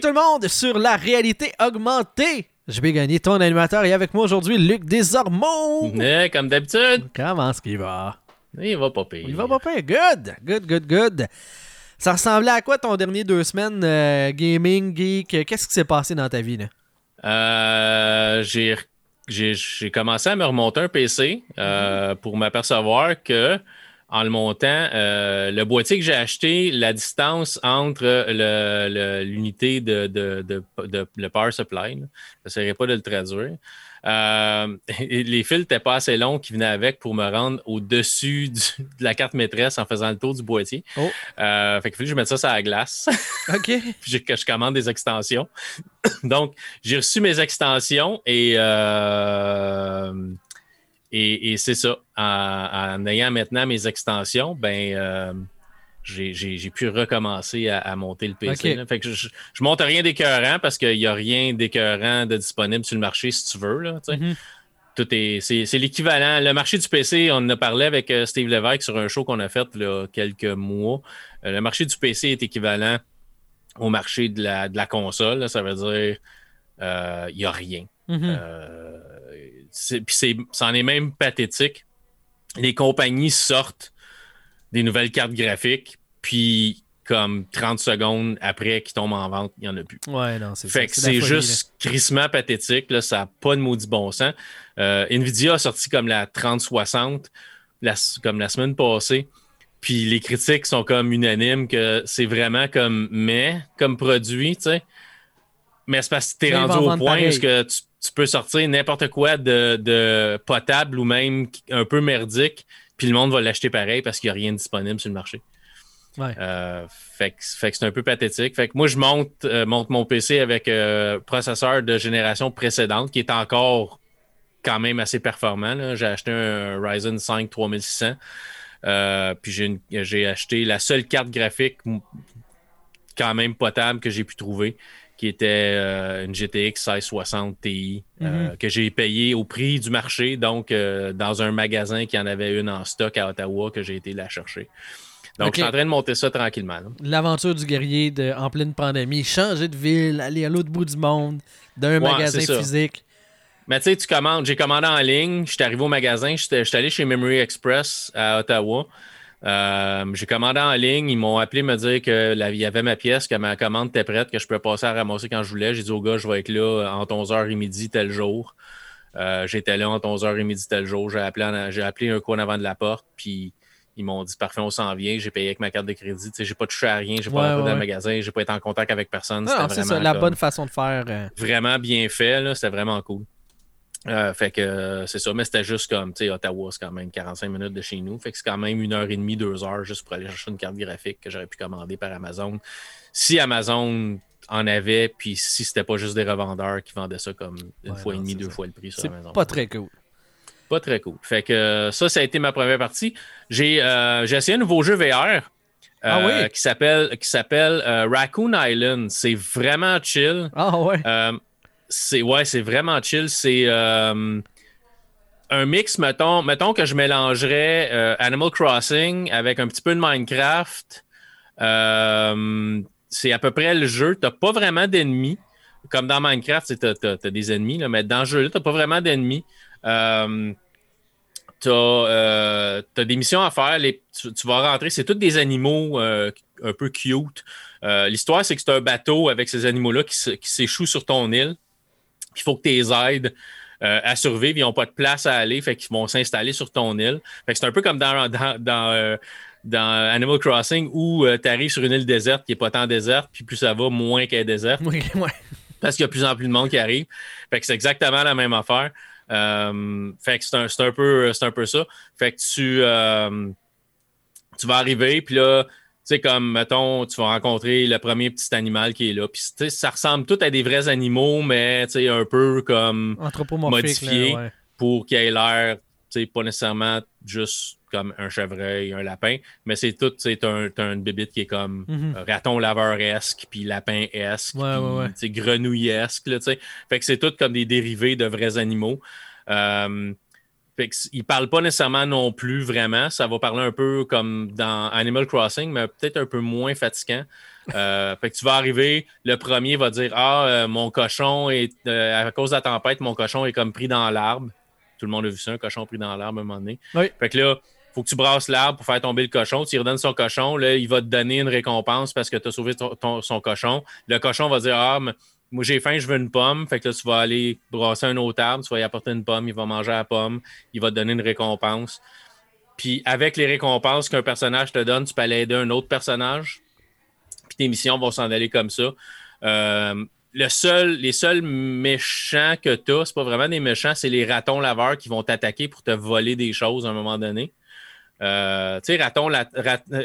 Tout le monde sur la réalité augmentée. Je vais gagner ton animateur et avec moi aujourd'hui Luc Desormeaux. Eh, comme d'habitude. Comment est-ce qu'il va? Il va pas payer. Il va pas pire. Good, good, good, good. Ça ressemblait à quoi ton dernier deux semaines euh, gaming, geek? Qu'est-ce qui s'est passé dans ta vie là? Euh, j'ai, j'ai, commencé à me remonter un PC euh, pour m'apercevoir que en le montant, euh, le boîtier que j'ai acheté, la distance entre l'unité de, de, de, de- le power supply, là, je n'essaierai pas de le traduire. Euh, les fils n'étaient pas assez longs qui venaient avec pour me rendre au-dessus de la carte maîtresse en faisant le tour du boîtier. Oh. Euh, fait que je mette ça sur la glace. OK. puis je commande des extensions. Donc, j'ai reçu mes extensions et, euh, et, et c'est ça. En, en ayant maintenant mes extensions, ben, euh, j'ai- pu recommencer à, à monter le PC. Fait que je, je monte rien d'écœurant parce qu'il n'y a rien d'écœurant de disponible sur le marché si tu veux. Là. Mhm. Est, c'est, l'équivalent. Le marché du PC, on en a parlé avec euh, Steve Lévesque sur un show qu'on a fait là, quelques mois. Euh, le marché du PC est équivalent au marché de la, de la console. là. ça veut dire il n'y a rien. Mhm. Euh, c'est- Puis c'est, c'en est même pathétique. Les compagnies sortent des nouvelles cartes graphiques, puis comme 30 secondes après qu'ils tombent en vente, il n'y en a plus. Ouais, non, c'est Fait ça, que c'est juste crissement pathétique. Là, ça n'a pas de maudit bon sens. Euh, Nvidia a sorti comme la 3060 la, comme la semaine passée. Puis les critiques sont comme unanimes que c'est vraiment comme mais comme produit, tu sais. Mais c'est parce que tu es rendu au point où que tu, tu peux sortir n'importe quoi de, de potable ou même un peu merdique, puis le monde va l'acheter pareil parce qu'il n'y a rien de disponible sur le marché. Ouais. Euh, fait que, fait que c'est un peu pathétique. Fait que moi, je monte, euh, monte mon PC avec euh, processeur de génération précédente qui est encore quand même assez performant. J'ai acheté un Ryzen 5 3600. Euh, puis j'ai, acheté la seule carte graphique quand même potable que j'ai pu trouver, qui était euh, une GTX 1660 Ti, euh, que j'ai payé au prix du marché, donc euh, dans un magasin qui en avait une en stock à Ottawa que j'ai été la chercher. Donc, je suis en train de monter ça tranquillement. L'aventure du guerrier de, en pleine pandémie, changer de ville, aller à l'autre bout du monde, d'un Ouais, magasin physique. Mais tu sais, tu commandes, j'ai commandé en ligne, je suis arrivé au magasin, j'étais j'étais allé chez Memory Express à Ottawa. Euh, j'ai commandé en ligne, ils m'ont appelé me dire que la- il y avait ma pièce, que ma commande était prête, que je pouvais passer à ramasser quand je voulais. J'ai dit au gars, je vais être là entre 11h et midi tel jour. Euh, J'étais là entre 11h et midi tel jour. J'ai appelé, en- un coin avant de la porte, puis ils m'ont dit parfait, on s'en vient. J'ai payé avec ma carte de crédit. J'ai pas touché à rien, j'ai pas Ouais, rentré dans ouais. le magasin, j'ai pas été en contact avec personne. C'est ça, la comme- bonne façon de faire. euh, vraiment bien fait. C'était vraiment cool. Euh, fait que euh, c'est ça, mais c'était juste comme, tu sais, Ottawa, c'est quand même 45 minutes de chez nous. Fait que c'est quand même une heure et demie, deux heures juste pour aller chercher une carte graphique que j'aurais pu commander par Amazon. Si Amazon en avait, puis si c'était pas juste des revendeurs qui vendaient ça comme une Ouais, fois non, et demi, c'est deux ça. fois le prix sur C'est Amazon. pas très cool. Pas très cool. Fait que euh, ça, ça a été ma première partie. J'ai euh, essayé un nouveau jeu VR. Ah oui? Qui s'appelle qui s'appelle Raccoon Island. C'est vraiment chill. Ah ouais. C'est ouais, c'est vraiment chill. C'est euh, un mix, mettons, mettons que je mélangerais euh, Animal Crossing avec un petit peu de Minecraft. Euh, c'est à peu près le jeu. T'as pas vraiment d'ennemis. Comme dans Minecraft, tu as, des ennemis, là, mais dans ce jeu-là, t'as pas vraiment d'ennemis. T'as euh, t'as des missions à faire. Tu, tu vas rentrer, c'est tous des animaux un peu cute. L'histoire, c'est que c'est un bateau avec ces animaux-là qui s'échouent sur ton île. Puis Il faut que tu les aides euh, à survivre. Ils n'ont pas de place à aller, fait qu'ils vont s'installer sur ton île. Fait que c'est un peu comme dans, dans, dans, euh, dans Animal Crossing où tu arrives sur une île déserte qui n'est pas tant déserte, puis plus ça va, moins qu'elle est déserte Oui, ouais. parce qu'il y a de plus en plus de monde qui arrive. Fait que c'est exactement la même affaire. Euh, fait que c'est un, c'est un peu, c'est un peu ça. Fait que tu, euh, tu vas arriver, puis là, sais, comme, mettons, tu vas rencontrer le premier petit animal qui est là. Puis, ça ressemble tout à des vrais animaux, mais, tu sais, un peu comme. Modifié. là, ouais. pour qu'il ait l'air, tu sais, pas nécessairement juste comme un chevreuil, un lapin, mais c'est tout, tu sais, t'as un- une bébite qui est comme Mhm. euh, raton laveur-esque, puis lapin-esque, Ouais, puis, ouais, là, tu sais. Fait que c'est tout comme des dérivés de vrais animaux. Euh, il parle pas nécessairement non plus vraiment. Ça va parler un peu comme dans Animal Crossing, mais peut-être un peu moins fatigant. Euh, fait que tu vas arriver, le premier va dire Ah, euh, mon cochon est euh, à cause de la tempête, mon cochon est comme pris dans l'arbre. Tout le monde a vu ça, un cochon pris dans l'arbre à un moment donné. Fait que là, faut que tu brasses l'arbre pour faire tomber le cochon. Tu lui redonnes son cochon. Là, il va te donner une récompense parce que tu as sauvé son cochon. Le cochon va dire Ah, moi j'ai faim, je veux une pomme. Fait que là, tu vas aller brasser un autre arbre, tu vas y apporter une pomme, il va manger la pomme, il va te donner une récompense. Puis avec les récompenses qu'un personnage te donne, tu peux aller aider un autre personnage. Puis tes missions vont s'en aller comme ça. Euh, le seul, les seuls méchants que tu as, c'est pas vraiment des méchants, c'est les ratons laveurs qui vont t'attaquer pour te voler des choses à un moment donné. Euh, tu sais, raton,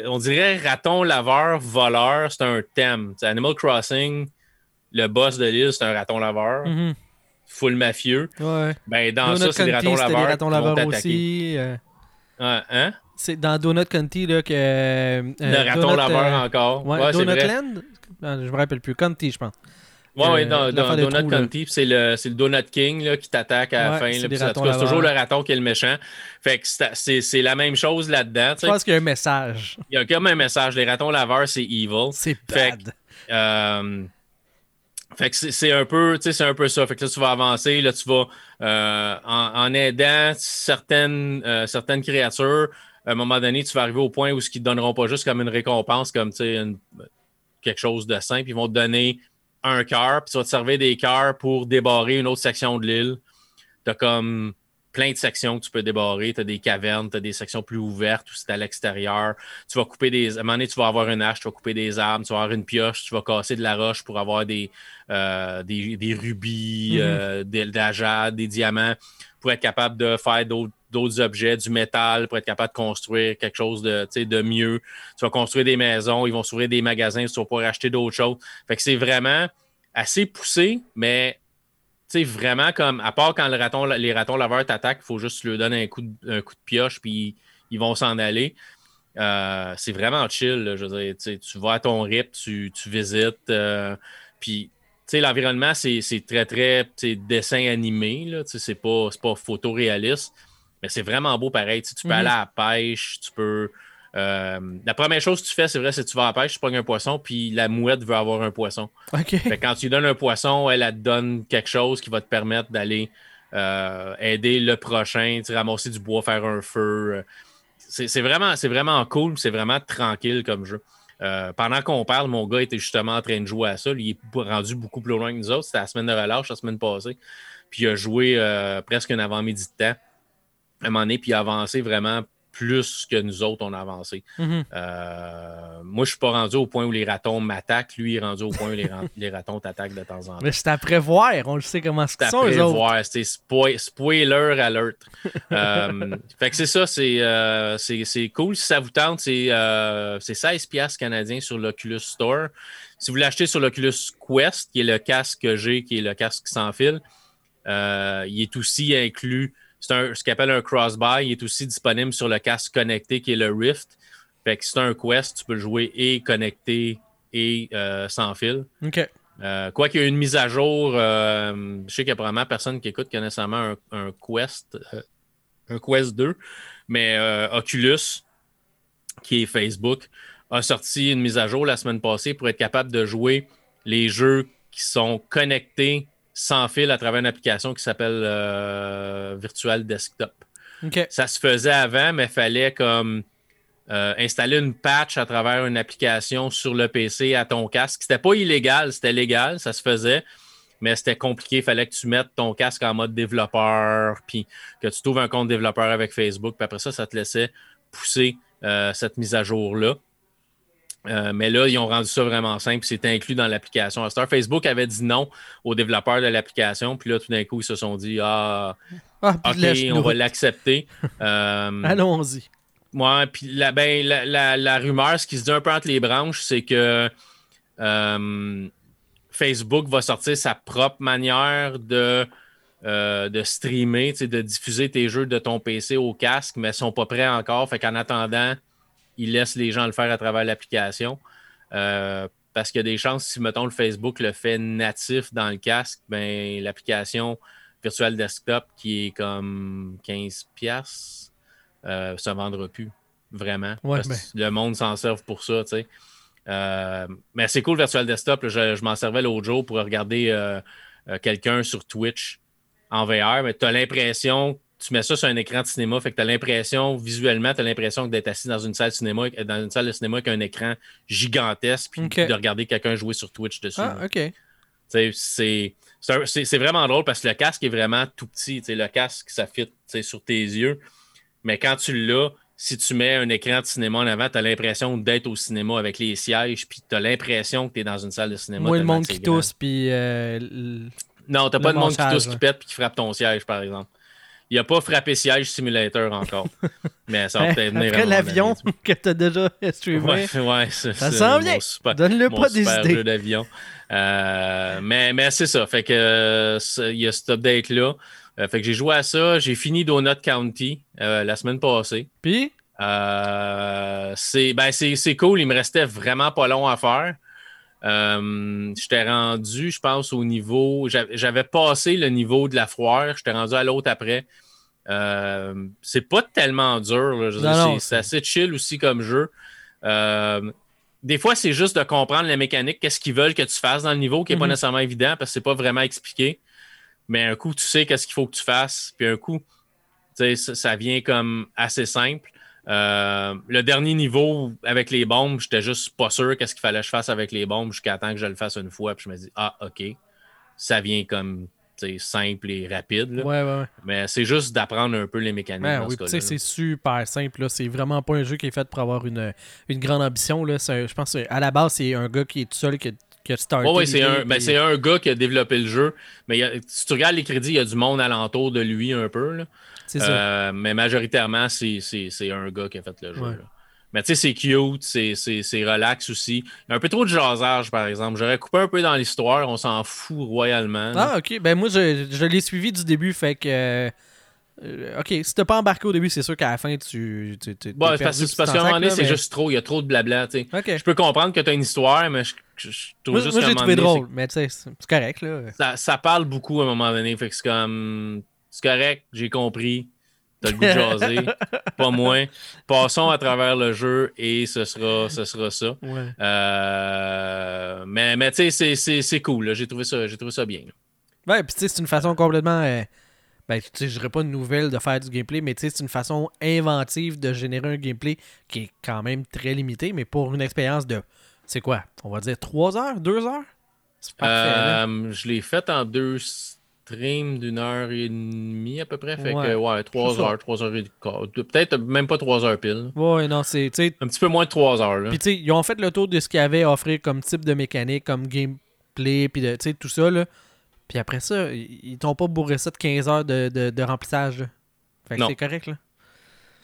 on dirait raton laveur, voleur, c'est un thème. Animal Crossing, le boss de l'île, c'est un raton laveur. Mm-hmm. Full mafieux. Ouais. Ben, dans ça, c'est des ratons laveurs. Des ratons laveurs aussi. Euh... hein? C'est dans Donut County là, que. Euh, le raton laveur euh, encore. Ouais, Donut Land? Ah, Je me rappelle plus. County, je pense. Oui, ouais, dans, dans Donut County, c'est le, le, Donut King là, qui t'attaque à la fin. C'est toujours le raton qui est le méchant. Fait que c'est la même chose là-dedans. Je pense qu'il y a un message. Il y a comme un message. Les ratons laveurs, c'est evil. C'est bad. Fait euh, fait que c'est un peu, c'est un peu ça. Fait que là, tu vas avancer, là, tu vas euh, en, aidant certaines, euh, certaines créatures. À un moment donné, tu vas arriver au point où ce qu'ils te donneront pas juste comme une récompense, comme quelque chose de simple. Ils vont te donner un cœur, puis tu vas te servir des cœurs pour débarrer une autre section de l'île. Tu as comme plein de sections que tu peux débarrer. Tu as des cavernes, tu as des sections plus ouvertes où c'est à l'extérieur. Tu vas couper des. À un moment donné, tu vas avoir une hache, tu vas couper des arbres, tu vas avoir une pioche, tu vas casser de la roche pour avoir des, euh, des, rubis, mhm. euh, de, la jade, des diamants, pour être capable de faire d'autres objets, du métal, pour être capable de construire quelque chose de, de mieux. Tu vas construire des maisons, ils vont s'ouvrir des magasins, tu vas pouvoir acheter d'autres choses. Fait que c'est vraiment assez poussé, mais sais, vraiment comme, à part quand le raton, les ratons laveurs t'attaquent, il faut juste leur donner un coup de, coup de pioche, puis ils vont s'en aller. Euh, c'est vraiment chill. je veux dire, tu vas à ton rythme, tu, visites. Euh, puis, l'environnement, c'est très, très dessin animé. C'est pas, pas photoréaliste, mais c'est vraiment beau pareil. Tu peux mm-hmm. aller à la pêche, tu peux. Euh, la première chose que tu fais, c'est vrai, c'est que tu vas à la pêche, tu prends un poisson, puis la mouette veut avoir un poisson. quand tu lui donnes un poisson, elle, te donne quelque chose qui va te permettre d'aller euh, aider le prochain, ramasser du bois, faire un feu. C'est vraiment, vraiment cool, c'est vraiment tranquille comme jeu. Euh, pendant qu'on parle, mon gars était justement en train de jouer à ça. il est rendu beaucoup plus loin que nous autres. C'était la semaine de relâche, la semaine passée. Puis il a joué presque un avant-midi de temps à un moment donné, puis il a avancé vraiment plus que nous autres, on a avancé. Mhm. Euh, moi, je suis pas rendu au point où les ratons m'attaquent. Lui, il est rendu au point où les, ratons t'attaquent de temps en temps. Mais c'est à prévoir. On le sait comment c'est. C'est à prévoir. C'est spoiler alert. euh, fait que c'est ça. Euh, c'est cool. Si ça vous tente, c'est 16$ canadiens sur l'Oculus Store. Si vous l'achetez sur l'Oculus Quest, qui est le casque que j'ai, qui est le casque sans fil, euh, il est aussi inclus c'est ce qu'on appelle un cross-buy. Il est aussi disponible sur le casque connecté qui est le Rift. Fait que c'est un Quest, tu peux le jouer et connecté et euh, sans fil. OK. Euh, quoi qu'il y ait une mise à jour, euh, je sais qu'il y a probablement personne qui écoute qui a nécessairement un, Quest, un Quest 2, mais Oculus, qui est Facebook, a sorti une mise à jour la semaine passée pour être capable de jouer les jeux qui sont connectés sans fil à travers une application qui s'appelle euh, Virtual Desktop. Ça se faisait avant, mais il fallait comme euh, installer une patch à travers une application sur le PC à ton casque. C'était pas illégal, c'était légal, ça se faisait, mais c'était compliqué. Il fallait que tu mettes ton casque en mode développeur, puis que tu trouves un compte développeur avec Facebook, puis après ça, ça te laissait pousser euh, cette mise à jour-là. Euh, mais là, ils ont rendu ça vraiment simple. C'est inclus dans l'application. Star Facebook avait dit non aux développeurs de l'application. Puis là, tout d'un coup, ils se sont dit Ah, ah OK, on va l'accepter. Euh, Allons-y. Ouais, puis la, ben, la, rumeur, ce qui se dit un peu entre les branches, c'est que euh, Facebook va sortir sa propre manière de, de streamer, de diffuser tes jeux de ton PC au casque, mais ils ne sont pas prêts encore. Fait qu'en attendant, il laisse les gens le faire à travers l'application. Euh, parce qu'il y a des chances, si mettons le Facebook le fait natif dans le casque, ben l'application Virtual Desktop qui est comme 15$, piastres, euh, ne vendra plus. Vraiment. Ouais, Parce que ben. Le monde s'en sert pour ça, tu sais. Euh, mais c'est cool, Virtual Desktop. là. je je m'en servais l'autre jour pour regarder euh, euh, quelqu'un sur Twitch en VR, mais tu as l'impression, tu mets ça sur un écran de cinéma, fait que tu as l'impression, visuellement, tu as l'impression d'être assis dans une salle de cinéma, dans une salle de cinéma avec un écran gigantesque, puis de regarder quelqu'un jouer sur Twitch dessus. Ah, ok. C'est vraiment drôle parce que le casque est vraiment tout petit. Tu sais, Le casque, ça fit sur tes yeux. Mais quand tu l'as, si tu mets un écran de cinéma en avant, tu as l'impression d'être au cinéma avec les sièges, puis tu as l'impression que tu es dans une salle de cinéma. Moi, le monde qui tousse, puis. euh, Non, t'as pas de monde qui tousse, qui pète, puis qui frappe ton siège, par exemple. Il n'y a pas frappé siège simulator encore. Mais ça va peut-être venir. Après l'avion que t'as déjà streamé, Ouais, ouais, c'est- Ça c'est s'en mon vient. super- donne-le pas des super idées. d'avion. Euh, mais mais c'est ça. Fait que il y a cet update-là. Euh, fait que j'ai joué à ça. J'ai fini Donut County euh, la semaine passée. Puis, c'est ben, c'est c'est cool. Il me restait vraiment pas long à faire. Euh, J'étais rendu, je pense, au niveau. j'avais- passé le niveau de la foire. J'étais rendu à l'autre après. Euh, c'est pas tellement dur. c'est- assez chill aussi comme jeu. Euh, des fois, c'est juste de comprendre la mécanique, qu'est-ce qu'ils veulent que tu fasses dans le niveau, qui n'est pas Mhm. nécessairement évident parce que c'est pas vraiment expliqué. Mais un coup, tu sais qu'est-ce qu'il faut que tu fasses. Puis un coup, ça vient comme assez simple. Euh, le dernier niveau avec les bombes, j'étais juste pas sûr qu'est-ce qu'il fallait que je fasse avec les bombes jusqu'à temps que je le fasse une fois. Puis je me dis, ah, OK, ça vient comme simple et rapide. là. ouais, ouais, ouais. Mais c'est juste d'apprendre un peu les mécaniques. Ben oui, ce c'est super simple. C'est vraiment pas un jeu qui est fait pour avoir une, une grande ambition. Là. Un- Je pense qu'à la base, c'est un gars qui est tout seul qui a, qui a starté. Ouais, ouais, c'est un, ben, puis- un gars qui a développé le jeu. Mais a- si tu regardes les crédits, il y a du monde alentour de lui un peu. là. Ça. Euh, mais majoritairement, c'est c'est- c'est un gars qui a fait le jeu. Ouais. là. Mais tu sais, c'est cute, c'est- c'est c'est relax aussi. Il y a un peu trop de jasage, par exemple. J'aurais coupé un peu dans l'histoire, on s'en fout royalement. là. Ah, ok. Ben moi, je, je l'ai suivi du début, fait que. euh, ok, si t'as pas embarqué au début, c'est sûr qu'à la fin, tu. tu, tu- Bon, parce, qu'à un moment donné, c'est mais- juste trop. Il y a trop de blabla. tu sais. Je peux comprendre que tu as une histoire, mais je, je- je trouve Moi, juste moi, j'ai trouvé donné, drôle, mais tu sais, c'est correct, là. ça parle beaucoup à un moment donné. Fait que c'est comme. C'est correct, j'ai compris. T'as le goût de jaser. pas moins. Passons à travers le jeu et ce sera, ce sera ça. Ouais. Euh, mais mais tu sais, c'est- cool. J'ai trouvé, ça- trouvé ça bien. là. Ouais, puis tu sais, c'est une façon complètement. euh, ben, tu sais, je dirais pas une nouvelle de faire du gameplay, mais tu sais, c'est une façon inventive de générer un gameplay qui est quand même très limité, mais pour une expérience de. C'est quoi? On va dire 3 heures 2 heures? C'est parfait, là. Euh, je l'ai fait en deux streams d'une heure et demie à peu près. Fait Ouais. que ouais, trois heures, trois heures et quart. Peut-être même pas trois heures pile. Ouais, non, c'est. Un petit peu moins de trois heures. Là. Puis tu sais, ils ont fait le tour de ce qu'ils avaient à offrir comme type de mécanique, comme gameplay, puis de- tu sais, tout ça, là. Puis après ça, ils t'ont pas bourré ça de 15 heures de, de- de remplissage, là. Fait que c'est correct, là.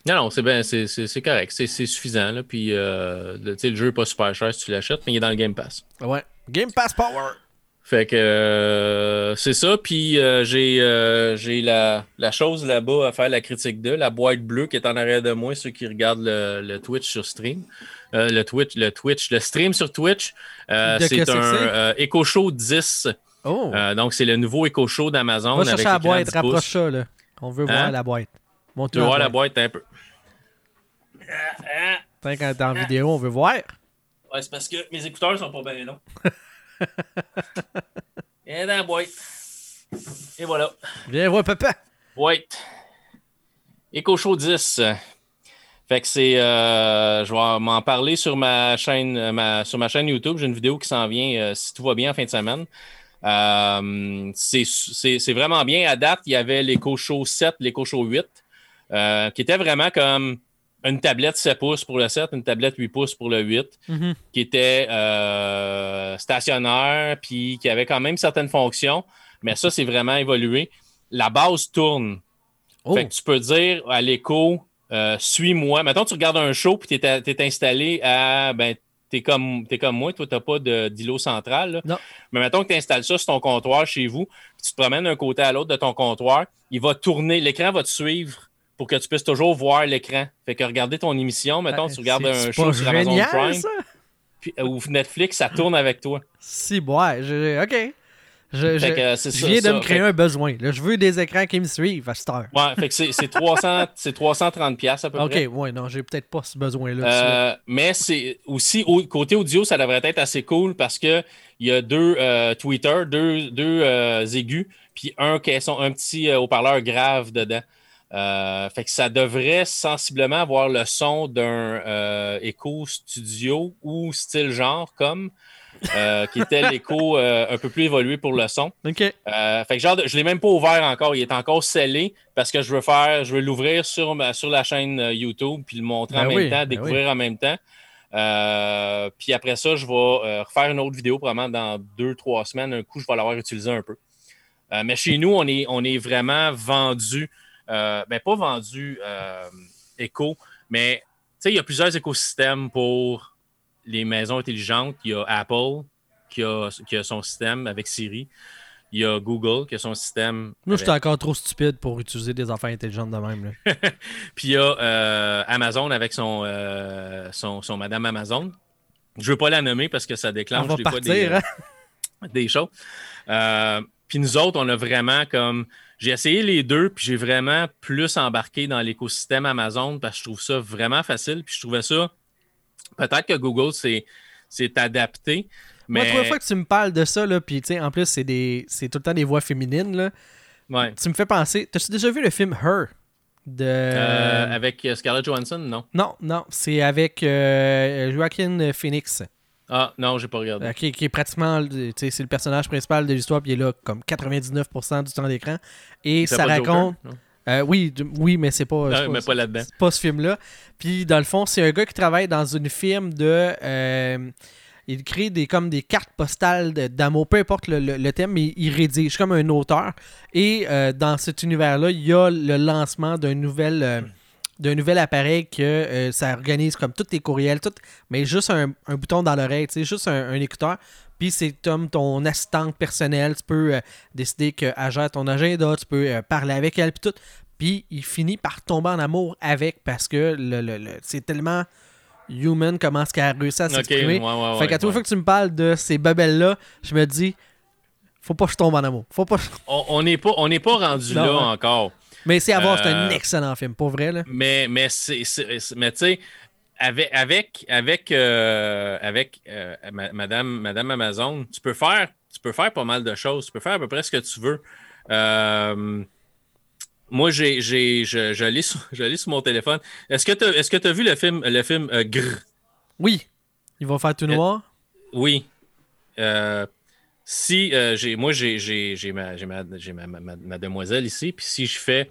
Non, non, c'est ben, c'est- correct. C'est suffisant. Là. Puis euh, le, tu sais, le jeu est pas super cher si tu l'achètes, mais il est dans le Game Pass. Ouais. Game Pass Power! Fait que euh, c'est ça. Puis euh, j'ai euh, j'ai la, la chose là-bas à faire la critique de, la boîte bleue qui est en arrière de moi, ceux qui regardent le, le Twitch sur stream. Euh, le Twitch, le Twitch, le stream sur Twitch. Euh, c'est un euh, Echo Show 10. Oh! Euh, donc c'est le nouveau Echo Show d'Amazon. Va avec chercher la boîte, 10 rapproche ça, là. On veut Hein? voir la boîte. Montre Tu veux voir la boîte un peu. Quand t'es en vidéo, on veut voir. Ouais, c'est parce que mes écouteurs sont pas bien longs. Et dans la boîte. Et voilà. Viens voir papa! Boîte. Echo Show 10. Fait que c'est. euh, je vais m'en parler sur ma chaîne, euh, ma, sur ma chaîne YouTube. J'ai une vidéo qui s'en vient, euh, si tout va bien, en fin de semaine. Euh, c'est- vraiment bien. À date, il y avait l'Echo Show 7, l'Echo Show 8, euh, qui était vraiment comme une tablette 7 pouces pour le 7, une tablette 8 pouces pour le 8 Mhm. qui était euh, stationnaire, puis qui avait quand même certaines fonctions, mais ça, c'est vraiment évolué. La base tourne. Oh! Fait que tu peux dire à l'écho, euh, suis-moi. Maintenant, tu regardes un show, puis tu es, installé à. Ben, tu es comme, t'es comme moi, toi, tu n'as pas d'îlot central. là. Non. Mais mettons que tu installes ça sur ton comptoir chez vous, puis tu te promènes d'un côté à l'autre de ton comptoir, il va tourner, l'écran va te suivre pour que tu puisses toujours voir l'écran. Fait que regarder ton émission, mettons, tu regardes un show sur Amazon génial, Prime ça? puis- ou Netflix, ça tourne avec toi. Si, ouais, je- ok. Je, je- Fait que, euh, ça, viens de me créer Fait- un besoin. Là, je veux des écrans qui me suivent à cette heure. Ouais, fait que c'est c'est 300 c'est 330 pièces à peu Ok, près. ouais, non, j'ai peut-être pas ce besoin-là. Euh, mais c'est aussi au, côté audio, ça devrait être assez cool parce que il y a deux euh, tweeters, deux, deux euh, aigus, puis un caisson, un petit euh, haut-parleur grave dedans. Euh, fait que ça devrait sensiblement avoir le son d'un euh, écho studio ou style genre comme euh, qui était l'écho euh, un peu plus évolué pour le son. Euh, fait que genre, je l'ai même pas ouvert encore. Il est encore scellé parce que je veux faire, je veux l'ouvrir sur, ma- sur la chaîne YouTube puis le montrer en Ben même oui, temps, ben découvrir en même temps. Puis après ça, je vais refaire une autre vidéo probablement dans deux, trois semaines. Un coup, je vais l'avoir utilisé un peu. Mais chez nous, on est, on est vraiment vendu, euh, ben pas vendu euh, éco, mais tu sais, il y a plusieurs écosystèmes pour les maisons intelligentes. Il y a Apple qui a, qui a son système avec Siri. Il y a Google qui a son système. Moi, avec- j'étais encore trop stupide pour utiliser des affaires intelligentes de même. Là. Puis il y a euh, Amazon avec son, euh, son, son Madame Amazon. Je ne veux pas la nommer parce que ça déclenche des fois des, euh, hein? des choses. Euh, puis nous autres, on a vraiment comme. J'ai essayé les deux, puis j'ai vraiment plus embarqué dans l'écosystème Amazon parce que je trouve ça vraiment facile. Puis je trouvais ça. Peut-être que Google s'est adapté. Moi, Mais la première fois que tu me parles de ça, là, puis tu sais, en plus, c'est des, c'est tout le temps des voix féminines, là. ouais. Tu me fais penser. T'as-tu déjà vu le film Her de. Euh, avec Scarlett Johansson, non. Non, non, c'est avec euh, Joaquin Phoenix, Ah, non, j'ai pas regardé. euh, qui, qui est pratiquement, tu sais, c'est le personnage principal de l'histoire, puis il est là comme 99% du temps d'écran. Et ça pas Joker, raconte. non? Euh, oui, oui, mais c'est pas. Ah, c'est mais pas là-dedans. c'est pas ce film-là. Puis dans le fond, c'est un gars qui travaille dans une firme de. euh, il crée des comme des cartes postales d'amour, peu importe le, le- le thème, mais il rédige comme un auteur. Et euh, dans cet univers-là, il y a le lancement d'un nouvel. D'un nouvel appareil que euh, ça organise comme tous tes courriels, tout, mais juste un, un bouton dans l'oreille, tu sais, juste un, un écouteur. Puis c'est comme ton assistante personnelle. Tu peux euh, décider qu'elle gère ton agenda, tu peux euh, parler avec elle, puis tout. Puis il finit par tomber en amour avec parce que le, le- le- c'est tellement human comment est-ce qu'elle a réussi à s'exprimer. ouais, ouais, fait qu'à ouais, toute fois que tu me parles de ces babelles-là, je me dis, faut pas que je tombe en amour. Faut pas. On on n'est pas, on n'est pas rendu Non, là ouais. encore. Mais c'est à voir, c'est un Euh, excellent film, pour vrai, là. Mais, mais, c'est, mais tu sais, avec, avec, avec, euh, avec euh, ma- Madame, Madame Amazon, tu peux, faire, tu peux faire pas mal de choses. Tu peux faire à peu près ce que tu veux. Euh, moi, j'ai, j'ai, je, je, lis sur, je lis sur mon téléphone. Est-ce que tu est-ce que as vu le film, le film Grr? Oui. Il va faire tout noir? Oui. Euh, si euh, j'ai moi j'ai j'ai j'ai ma, j'ai ma, j'ai ma, ma- ma- ma demoiselle ici, puis si je fais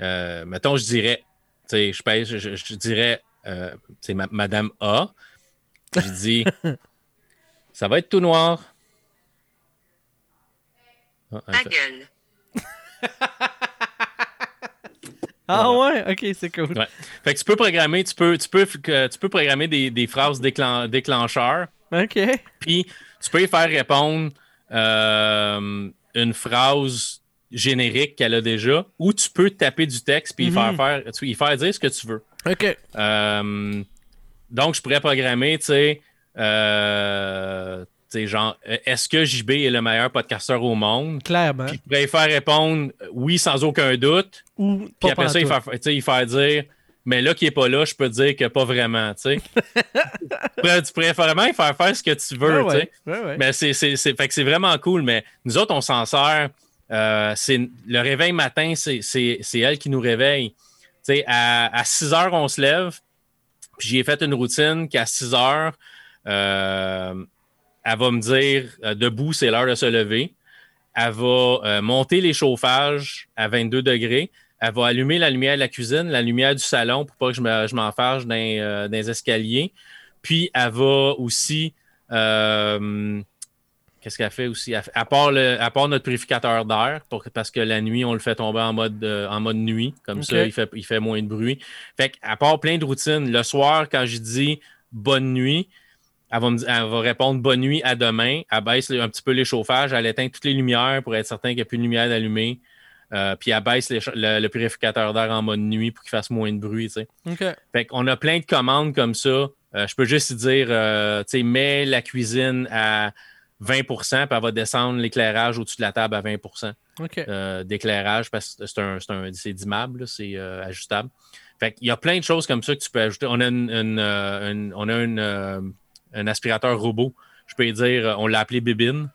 euh, mettons je dirais tu sais je pèse je, je dirais euh, c'est ma, madame A je dis ça va être tout noir. Ah, Ta gueule. Ah voilà. ouais, ok, c'est cool. Ouais. Fait que tu peux programmer, tu peux, tu peux, tu peux programmer des, des phrases déclen- déclencheurs. Ok. Puis tu peux y faire répondre euh, une phrase générique qu'elle a déjà, ou tu peux taper du texte puis y faire Mhm. faire, tu- y faire dire ce que tu veux. Ok. Euh, donc, je pourrais programmer, tu sais, euh, genre, est-ce que JB est le meilleur podcasteur au monde? Clairement. Puis je pourrais y faire répondre oui sans aucun doute. Ou Puis après ça, il faire, tu sais, il faire dire, mais là qui est pas là, je peux te dire que pas vraiment, tu sais. tu, pourrais, vraiment faire faire ce que tu veux, Ouais, tu sais. ouais, ouais, ouais. Mais c'est, c'est, c'est- fait que c'est vraiment cool. Mais nous autres, on s'en sert. euh, c'est, le réveil matin, c'est, c'est, c'est elle qui nous réveille. Tu sais, à, à 6 heures, on se lève. Puis j'ai fait une routine qu'à 6 heures, euh, elle va me dire euh, debout, c'est l'heure de se lever. Elle va monter les chauffages à 22 degrés. Elle va allumer la lumière de la cuisine, la lumière du salon pour pas que je, me, je m'enfarge dans, euh, dans les escaliers. Puis elle va aussi. euh, Qu'est-ce qu'elle fait aussi? Elle, à, part le, à part notre purificateur d'air, parce que la nuit, on le fait tomber en mode, euh, en mode nuit. Comme ça, il fait, il fait moins de bruit. Fait qu'à part plein de routines, le soir, quand je dis bonne nuit, elle va, me elle va répondre bonne nuit à demain. Elle baisse un petit peu les chauffages. Elle éteint toutes les lumières pour être certain qu'il n'y a plus de lumière d'allumer. Euh, puis elle baisse les cha- le, le purificateur d'air en mode nuit pour qu'il fasse moins de bruit. tu sais. Ok. Fait qu'on a plein de commandes comme ça. Euh, je peux juste dire, euh, tu sais, mets la cuisine à 20% puis elle va descendre l'éclairage au-dessus de la table à 20 OK. euh, d'éclairage parce que c'est un, c'est un- c'est dimmable, là, c'est ajustable. Fait qu'il y a plein de choses comme ça que tu peux ajouter. On a, une, une, une- on a un aspirateur robot. Je peux dire, on l'a appelé Bébine.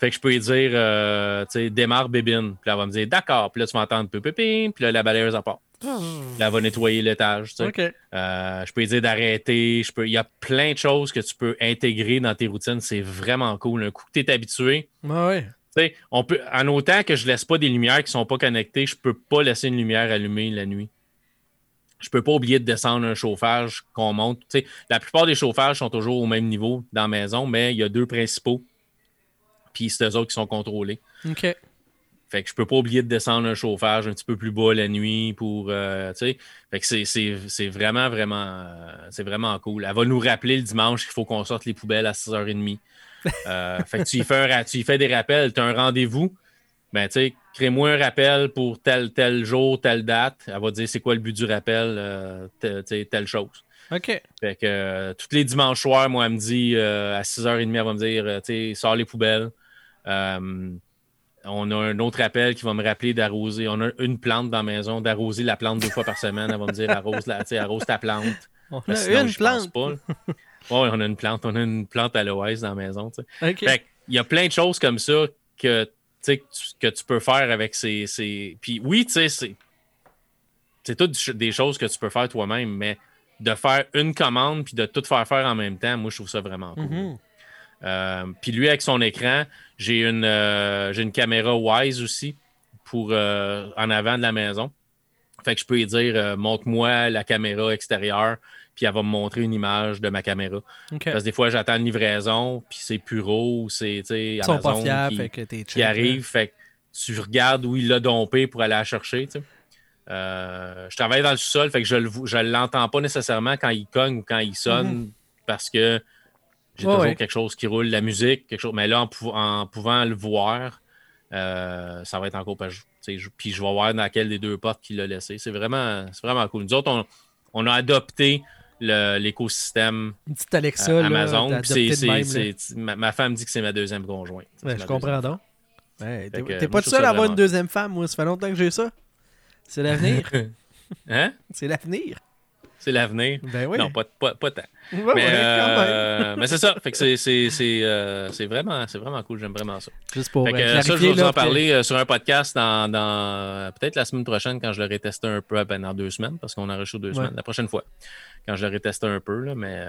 Fait que je peux lui dire, euh, tu sais, démarre Bébine. Puis là, elle va me dire, d'accord. Puis là, tu vas entendre. Puis là, la balayeuse en part. Puis là, elle va nettoyer l'étage. Euh, je peux lui dire d'arrêter. Je peux... Il y a plein de choses que tu peux intégrer dans tes routines. C'est vraiment cool. Un coup que tu es habitué, Ouais, ouais. tu sais, on peut, en autant que je laisse pas des lumières qui sont pas connectées, je peux pas laisser une lumière allumée la nuit. Je peux pas oublier de descendre un chauffage qu'on monte. Tu sais, la plupart des chauffages sont toujours au même niveau dans la maison, mais il y a deux principaux. Puis c'est eux autres qui sont contrôlés. OK. Fait que je peux pas oublier de descendre un chauffage un petit peu plus bas la nuit pour. euh, tu sais. Fait que c'est- vraiment, vraiment. euh, c'est vraiment cool. Elle va nous rappeler le dimanche qu'il faut qu'on sorte les poubelles à 6h30. Euh, fait que tu y fais, un tu y fais des rappels. Tu as un rendez-vous. Ben, tu sais, crée-moi un rappel pour tel, tel jour, telle date. Elle va te dire c'est quoi le but du rappel, te- tu sais, telle chose. OK. Fait que tous les dimanches soirs, moi, elle me dit à 6h30, elle va me dire tu sais, sors les poubelles. Euh, on a un autre appel qui va me rappeler d'arroser. On a une plante dans la maison, d'arroser la plante deux fois par semaine. Elle va me dire arrose, la, arrose ta plante. On a sinon, une plante. pas. Ouais, on a une plante. On a une plante à l'OS dans la maison. Fait il y a plein de choses comme ça que, tu que tu- que tu peux faire avec ces. ces... Puis oui, tu sais, c'est. C'est toutes des choses que tu peux faire toi-même, mais de faire une commande puis de tout faire faire en même temps, moi, je trouve ça vraiment cool. Mhm. Euh, puis lui, avec son écran, j'ai une, euh, j'ai une caméra Wise aussi pour euh, en avant de la maison. Fait que je peux lui dire euh, montre-moi la caméra extérieure, puis elle va me montrer une image de ma caméra. Parce que des fois, j'attends une livraison, puis c'est Puro ou c'est sont pas Amazon fiables, qui, fait que t'es qui arrive. Fait que tu regardes où il l'a dompé pour aller la chercher. Euh, je travaille dans le sous-sol, fait que je je l'entends pas nécessairement quand il cogne ou quand il sonne parce que j'ai Ouais, toujours ouais. quelque chose qui roule, la musique, quelque chose. Mais là, en, pou- en pouvant le voir, euh, ça va être encore sais, je- Puis je vais voir dans quelle des deux portes qu'il l'a laissé. C'est vraiment, vraiment cool. Nous autres, on, on a adopté l'écosystème Une petite Alexa, euh, Amazon. même, là. ma, ma femme dit que c'est ma deuxième conjointe. Ouais, je comprends donc. T'es pas tout seul à avoir vraiment- une deuxième femme, moi. Ça fait longtemps que j'ai ça. C'est l'avenir. Hein? c'est l'avenir. C'est l'avenir. Ben oui. Non, pas, pas, pas tant. Ouais, mais ouais, euh, mais c'est ça. Fait que c'est, c'est, c'est, euh, c'est vraiment, c'est vraiment cool. J'aime vraiment ça. Juste pour Fait que, euh, ça, je clarifier, vais vous en parler euh, sur un podcast dans, dans, peut-être la semaine prochaine quand je l'aurai testé un peu, ben, dans deux semaines, parce qu'on enregistre deux Ouais. semaines. La prochaine fois, quand je l'aurai testé un peu, là, mais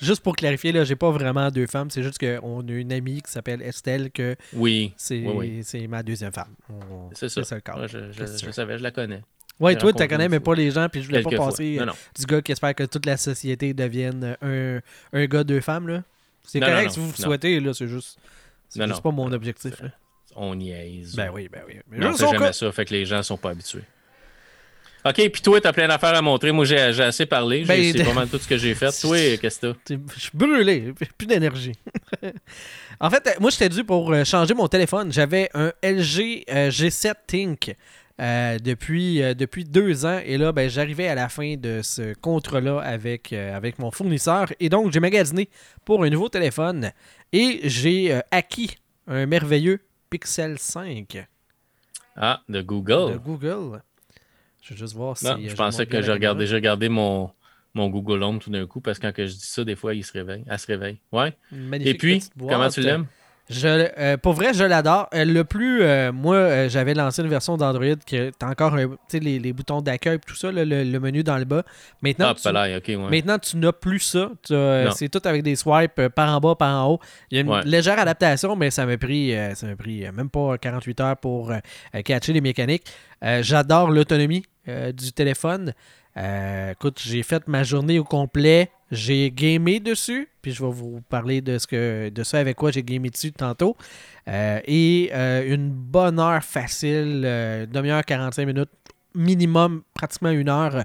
Juste pour clarifier, là, j'ai pas vraiment deux femmes. C'est juste qu'on a une amie qui s'appelle Estelle, que oui, c'est Oui, oui. c'est ma deuxième femme. On- c'est ça. Ça le cas. Ouais, je, je- je savais, je la connais. Ouais, toi, tu connais, mais pas les gens. Puis je voulais pas passer Non, euh, non. du gars qui espère que toute la société devienne un, un gars, deux femmes. là. C'est Non, correct non, si vous non. le souhaitez, là. C'est juste. C'est Non, juste non. pas mon objectif. là. On niaise. Ben oui, ben oui. Mais Mais on juste fait au jamais ça, fait que les gens sont pas habitués. OK, puis toi, t'as plein d'affaires à montrer. Moi, j'ai assez parlé. J'ai- Ben, c'est mal tout ce que j'ai fait. Toi, qu'est-ce que t'as? Je suis brûlé, j'ai plus d'énergie. en fait, euh, moi, j'étais dû pour euh, changer mon téléphone. J'avais un LG euh, G7 Think euh, depuis, euh, depuis deux ans. Et là, ben, j'arrivais à la fin de ce contrat-là avec, euh, avec mon fournisseur. Et donc, j'ai magasiné pour un nouveau téléphone. Et j'ai acquis un merveilleux Pixel 5 Ah, de de Google. Google. Je vais juste voir si. Non, je pensais que j'ai regardé, regardé mon, mon Google Home tout d'un coup parce que quand je dis ça, des fois, il se réveille. Elle se réveille. Ouais. Une Et magnifique puis, comment tu l'aimes? Je, euh, pour vrai, je l'adore. Euh, le plus, euh, moi, j'avais lancé une version d'Android qui est encore les, les boutons d'accueil et tout ça, le, le menu dans le bas. Maintenant, Ah, tu, ouais. maintenant tu n'as plus ça. C'est tout avec des swipes par en bas, par en haut. Il y a une Ouais. légère adaptation, mais ça m'a pris, ça m'a pris même pas 48 heures pour catcher les mécaniques. J'adore l'autonomie du téléphone. Euh, écoute, j'ai fait ma journée au complet. J'ai gamé dessus, puis je vais vous parler de ce que de ça avec quoi j'ai gamé dessus tantôt. Euh, et euh, une bonne heure facile, demi-heure, 45 minutes minimum, pratiquement une heure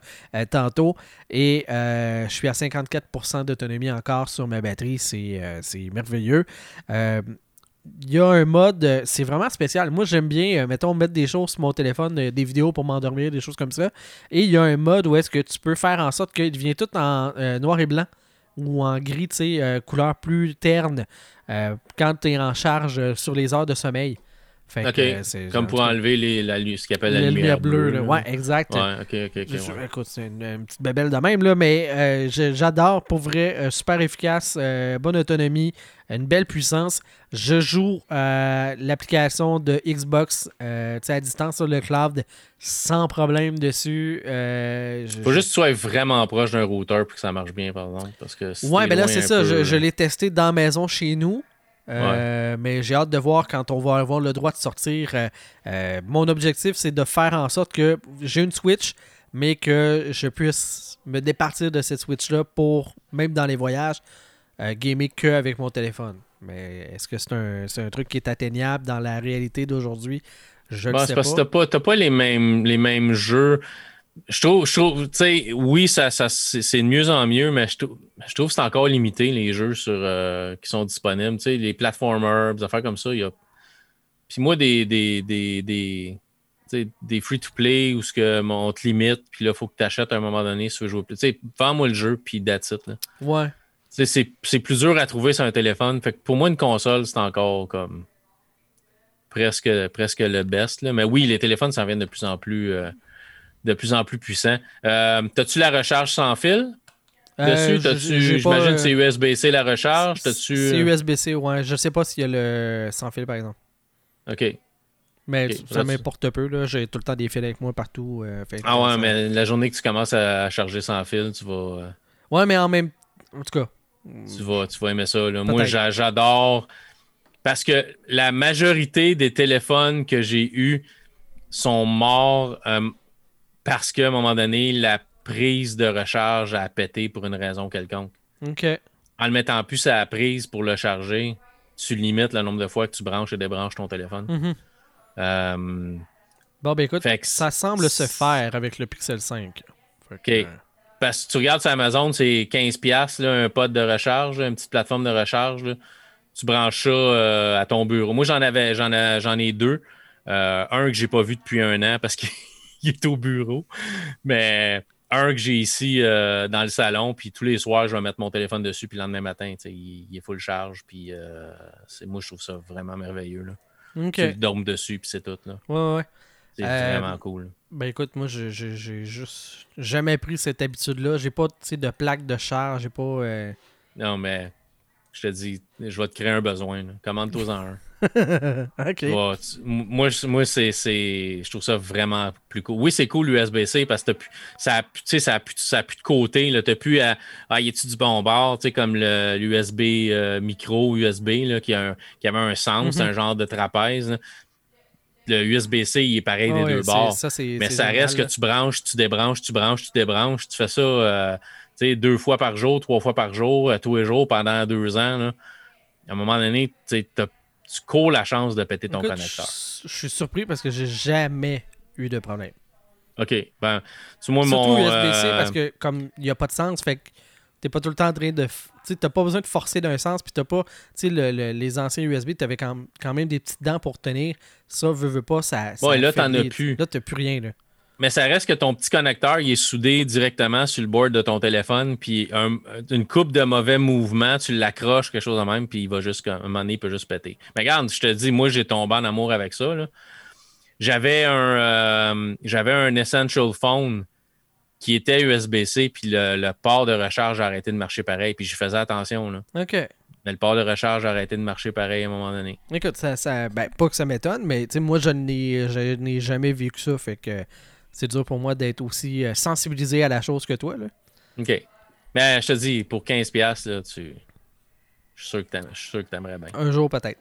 tantôt. Et je suis à 54% d'autonomie encore sur ma batterie. C'est merveilleux. Il y a un mode, euh, c'est vraiment spécial. Moi, j'aime bien, euh, mettons, mettre des choses sur mon téléphone, euh, des vidéos pour m'endormir, des choses comme ça. Et il y a un mode où est-ce que tu peux faire en sorte qu'il devient tout en noir et blanc ou en gris, tu sais, couleur plus terne quand tu es en charge sur les heures de sommeil. Fait Ok. que, euh, Comme pour enlever les, la, ce qu'il appelle la, la lumière, bleue. là. là. Ouais, exact. Ouais, ok, ok, ok. Je- ouais. Écoute, c'est une, une petite babelle de même, là, mais euh, j'adore pour vrai. euh, super efficace, bonne autonomie, une belle puissance. Je joue l'application de Xbox à distance sur le cloud sans problème dessus. je- Faut juste que tu sois vraiment proche d'un routeur pour que ça marche bien, par exemple. Parce que Ouais, t'es ben là, c'est ça. peu- Je, je l'ai testé dans la maison chez nous. Euh, Mais j'ai hâte de voir quand on va avoir le droit de sortir. Euh, euh, mon objectif, c'est de faire en sorte que j'ai une Switch, mais que je puisse me départir de cette Switch-là pour, même dans les voyages, euh, gamer que avec mon téléphone. Mais est-ce que c'est un, c'est un truc qui est atteignable dans la réalité d'aujourd'hui? Je Bon, le c'est sais parce que pas. t'as pas, t'as pas les, mêmes, les mêmes jeux. Je trouve, je trouve tu sais, oui, ça, ça, c'est de mieux en mieux, mais je trouve, je trouve que c'est encore limité, les jeux sur, euh, qui sont disponibles. Tu sais, les platformers, des affaires comme ça, il y a. Puis moi, des, des, des, des, des free-to-play où ce que, on te limite, puis là, il faut que tu achètes à un moment donné si tu veux jouer plus. Tu sais, vends-moi le jeu, puis that's it. Là. Ouais. Tu sais, c'est plus dur à trouver sur un téléphone. Fait que pour moi, une console, c'est encore comme presque, presque le best. Là. Mais oui, les téléphones s'en viennent de plus en plus, euh, de plus, en plus puissants. Euh, T'as-tu la recharge sans fil Euh, dessus? J'imagine euh, que c'est USB-C la recharge. C'est USB-C, ouais. Je sais pas s'il y a le sans fil, par exemple. OK. Mais ça m'importe peu, là. J'ai tout le temps des fils avec moi partout. euh, fait Ah ouais, ça- mais la journée que tu commences à charger sans fil, tu vas, euh, Ouais, mais en même... En tout cas... tu vas, tu vas aimer ça. là. Moi, j'adore. Parce que la majorité des téléphones que j'ai eus sont morts euh, parce qu'à un moment donné, la prise de recharge a pété pour une raison quelconque. OK. En le mettant plus à la prise pour le charger, tu limites le nombre de fois que tu branches et débranches ton téléphone. Mhm. Euh, Bon, ben écoute, Fait que ça semble se faire avec le Pixel 5. Fait que, OK. Parce que tu regardes sur Amazon, c'est 15$, là, un pod de recharge, une petite plateforme de recharge. là. Tu branches ça euh, à ton bureau. Moi, j'en avais, j'en ai, j'en ai deux. Euh, un que j'ai pas vu depuis un an parce qu'il est au bureau. Mais un que j'ai ici euh, dans le salon, puis tous les soirs, je vais mettre mon téléphone dessus, puis le lendemain matin, il, il est full charge, puis euh, c'est, moi, je trouve ça vraiment merveilleux. Là. OK. Tu dormes dessus, puis c'est tout. Là. Ouais, ouais. C'est Euh, vraiment cool. Ben écoute, moi, j'ai juste jamais pris cette habitude-là. J'ai pas, de plaque de charge. J'ai pas... Non, mais je te dis, je vais te créer un besoin. Commande-toi-en un. Ouais, tu- moi, je- moi c'est, c'est- je trouve ça vraiment plus cool. Oui, c'est cool l'USB-C parce que plus- ça a plus- tu sais, ça a plus, ça a plus de côté. Tu n'as plus à. Ah, y a-tu du bon bord? Tu comme le- l'USB euh, micro USB là, qui, a un- qui avait un sens, Mhm. un genre de trapèze. là. Le USB-C, il est pareil des deux bords. Ça, Mais ça génial, reste que tu branches, tu débranches, tu branches, tu débranches. Tu fais ça euh, tu deux fois par jour, trois fois par jour, tous les jours pendant deux ans. À un moment donné, tu t'as- tu cours la chance de péter ton Écoute, connecteur. Je suis surpris parce que j'ai jamais eu de problème. OK. Ben, tu vois, Surtout mon. USB-C euh, parce que comme il n'y a pas de sens, fait que t'es pas tout le temps en train de. Tu t'as pas besoin de forcer d'un sens, puis t'as pas. Tu sais, le- le- les anciens USB, t'avais quand, quand même des petites dents pour tenir. Ça, veut, veut pas, ça. ça Ouais, là, t'en as plus. Là, t'as plus rien, là. Mais ça reste que ton petit connecteur, il est soudé directement sur le board de ton téléphone, puis un- une coupe de mauvais mouvements, tu l'accroches, quelque chose de même, puis il va juste, un moment donné, il peut juste péter. Mais regarde, je te dis, moi, j'ai tombé en amour avec ça. J'avais un, euh, j'avais un Essential Phone qui était USB-C, puis le, le port de recharge a arrêté de marcher pareil, puis je faisais attention. Là. OK. Mais le port de recharge a arrêté de marcher pareil à un moment donné. Écoute, ça, ça ben, pas que ça m'étonne, mais tu sais, moi, je n'ai, je n'ai jamais vécu ça, fait que c'est dur pour moi d'être aussi euh, sensibilisé à la chose que toi, là. OK. Mais je te dis, pour 15$, là, tu... je suis sûr que t'aimes- je suis sûr que t'aimerais bien. Un jour peut-être.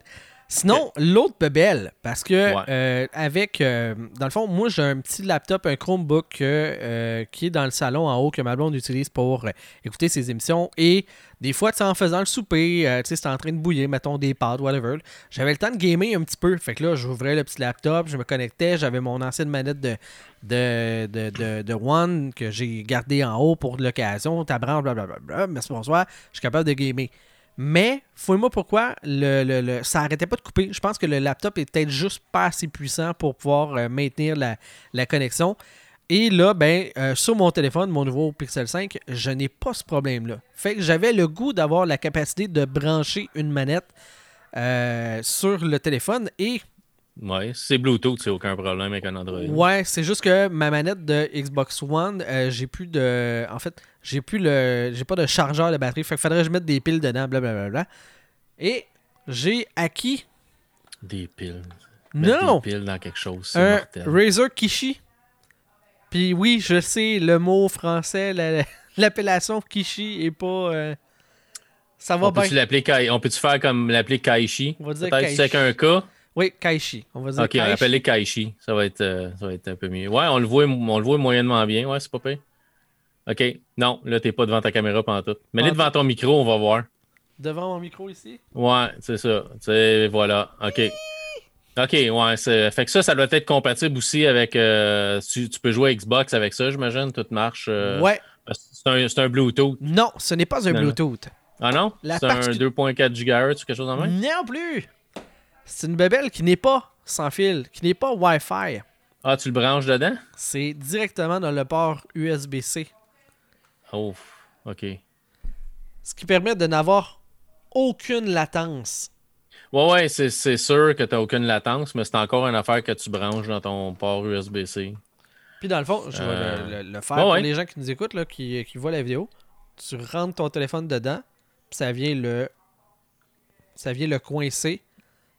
Sinon, l'autre bebelle, parce que Ouais. euh, avec, euh, dans le fond, moi j'ai un petit laptop, un Chromebook euh, qui est dans le salon en haut que ma blonde utilise pour écouter ses émissions. Et des fois, tu en faisant le souper, tu sais, c'est en train de bouillir, mettons des pâtes, whatever. J'avais le temps de gamer un petit peu. Fait que là, j'ouvrais le petit laptop, je me connectais, j'avais mon ancienne manette de, de, de, de, de One que j'ai gardée en haut pour l'occasion, ta branche, blablabla. Merci, bonsoir. Je suis capable de gamer. Mais, fouille-moi pourquoi le, le- le- ça arrêtait pas de couper. Je pense que le laptop est peut-être juste pas assez puissant pour pouvoir euh, maintenir la, la connexion. Et là, ben, euh, sur mon téléphone, mon nouveau Pixel 5, je n'ai pas ce problème-là. Fait que j'avais le goût d'avoir la capacité de brancher une manette euh, sur le téléphone et Ouais, c'est Bluetooth, c'est aucun problème avec un Android. Ouais, c'est juste que ma manette de Xbox One, j'ai plus de. En fait, j'ai plus le. J'ai pas de chargeur de batterie. Fait qu'il faudrait que je mette des piles dedans, blablabla. Et j'ai acquis. Des piles. Non! Des piles dans quelque chose, Un mortel. Razer Kishi. Puis oui, je sais, le mot français, la- l'appellation Kishi est pas. euh, ça va On peut-tu bien. l'appeler Kai- on peut-tu faire comme l'appeler Kaishi? On va dire Peut-être que c'est Kaishi. un K? Oui, Kaishi. On va dire Ok, on va Kaishi. appeler Kaishi. Ça va, être, euh, ça va être un peu mieux. Ouais, on le voit, on le voit moyennement bien. Ouais, c'est pas pire. Ok. Non, là, t'es pas devant ta caméra pendant tout. Mets-les Pantoute. devant ton micro, on va voir. Devant mon micro ici? Ouais, c'est ça. C'est voilà. OK. OK, ouais. c'est- Fait que ça, ça doit être compatible aussi avec. euh, tu, tu peux jouer à Xbox avec ça, j'imagine. Tout marche. euh, Ouais. C'est un, c'est un Bluetooth. Non, ce n'est pas un. Bluetooth. Ah non? La C'est un parti- 2.4 GHz ou quelque chose en même? Non plus. C'est une bébelle qui n'est pas sans fil, qui n'est pas Wi-Fi. Ah, tu le branches dedans? C'est directement dans le port USB-C. Oh, OK. Ce qui permet de n'avoir aucune latence. Ouais, ouais, c'est sûr que tu n'as aucune latence, mais c'est encore une affaire que tu branches dans ton port USB-C. Puis dans le fond, je vais Euh, le, le- le faire ouais, pour ouais. les gens qui nous écoutent, là, qui, qui voient la vidéo. Tu rentres ton téléphone dedans, puis ça vient le. Ça vient le coincer.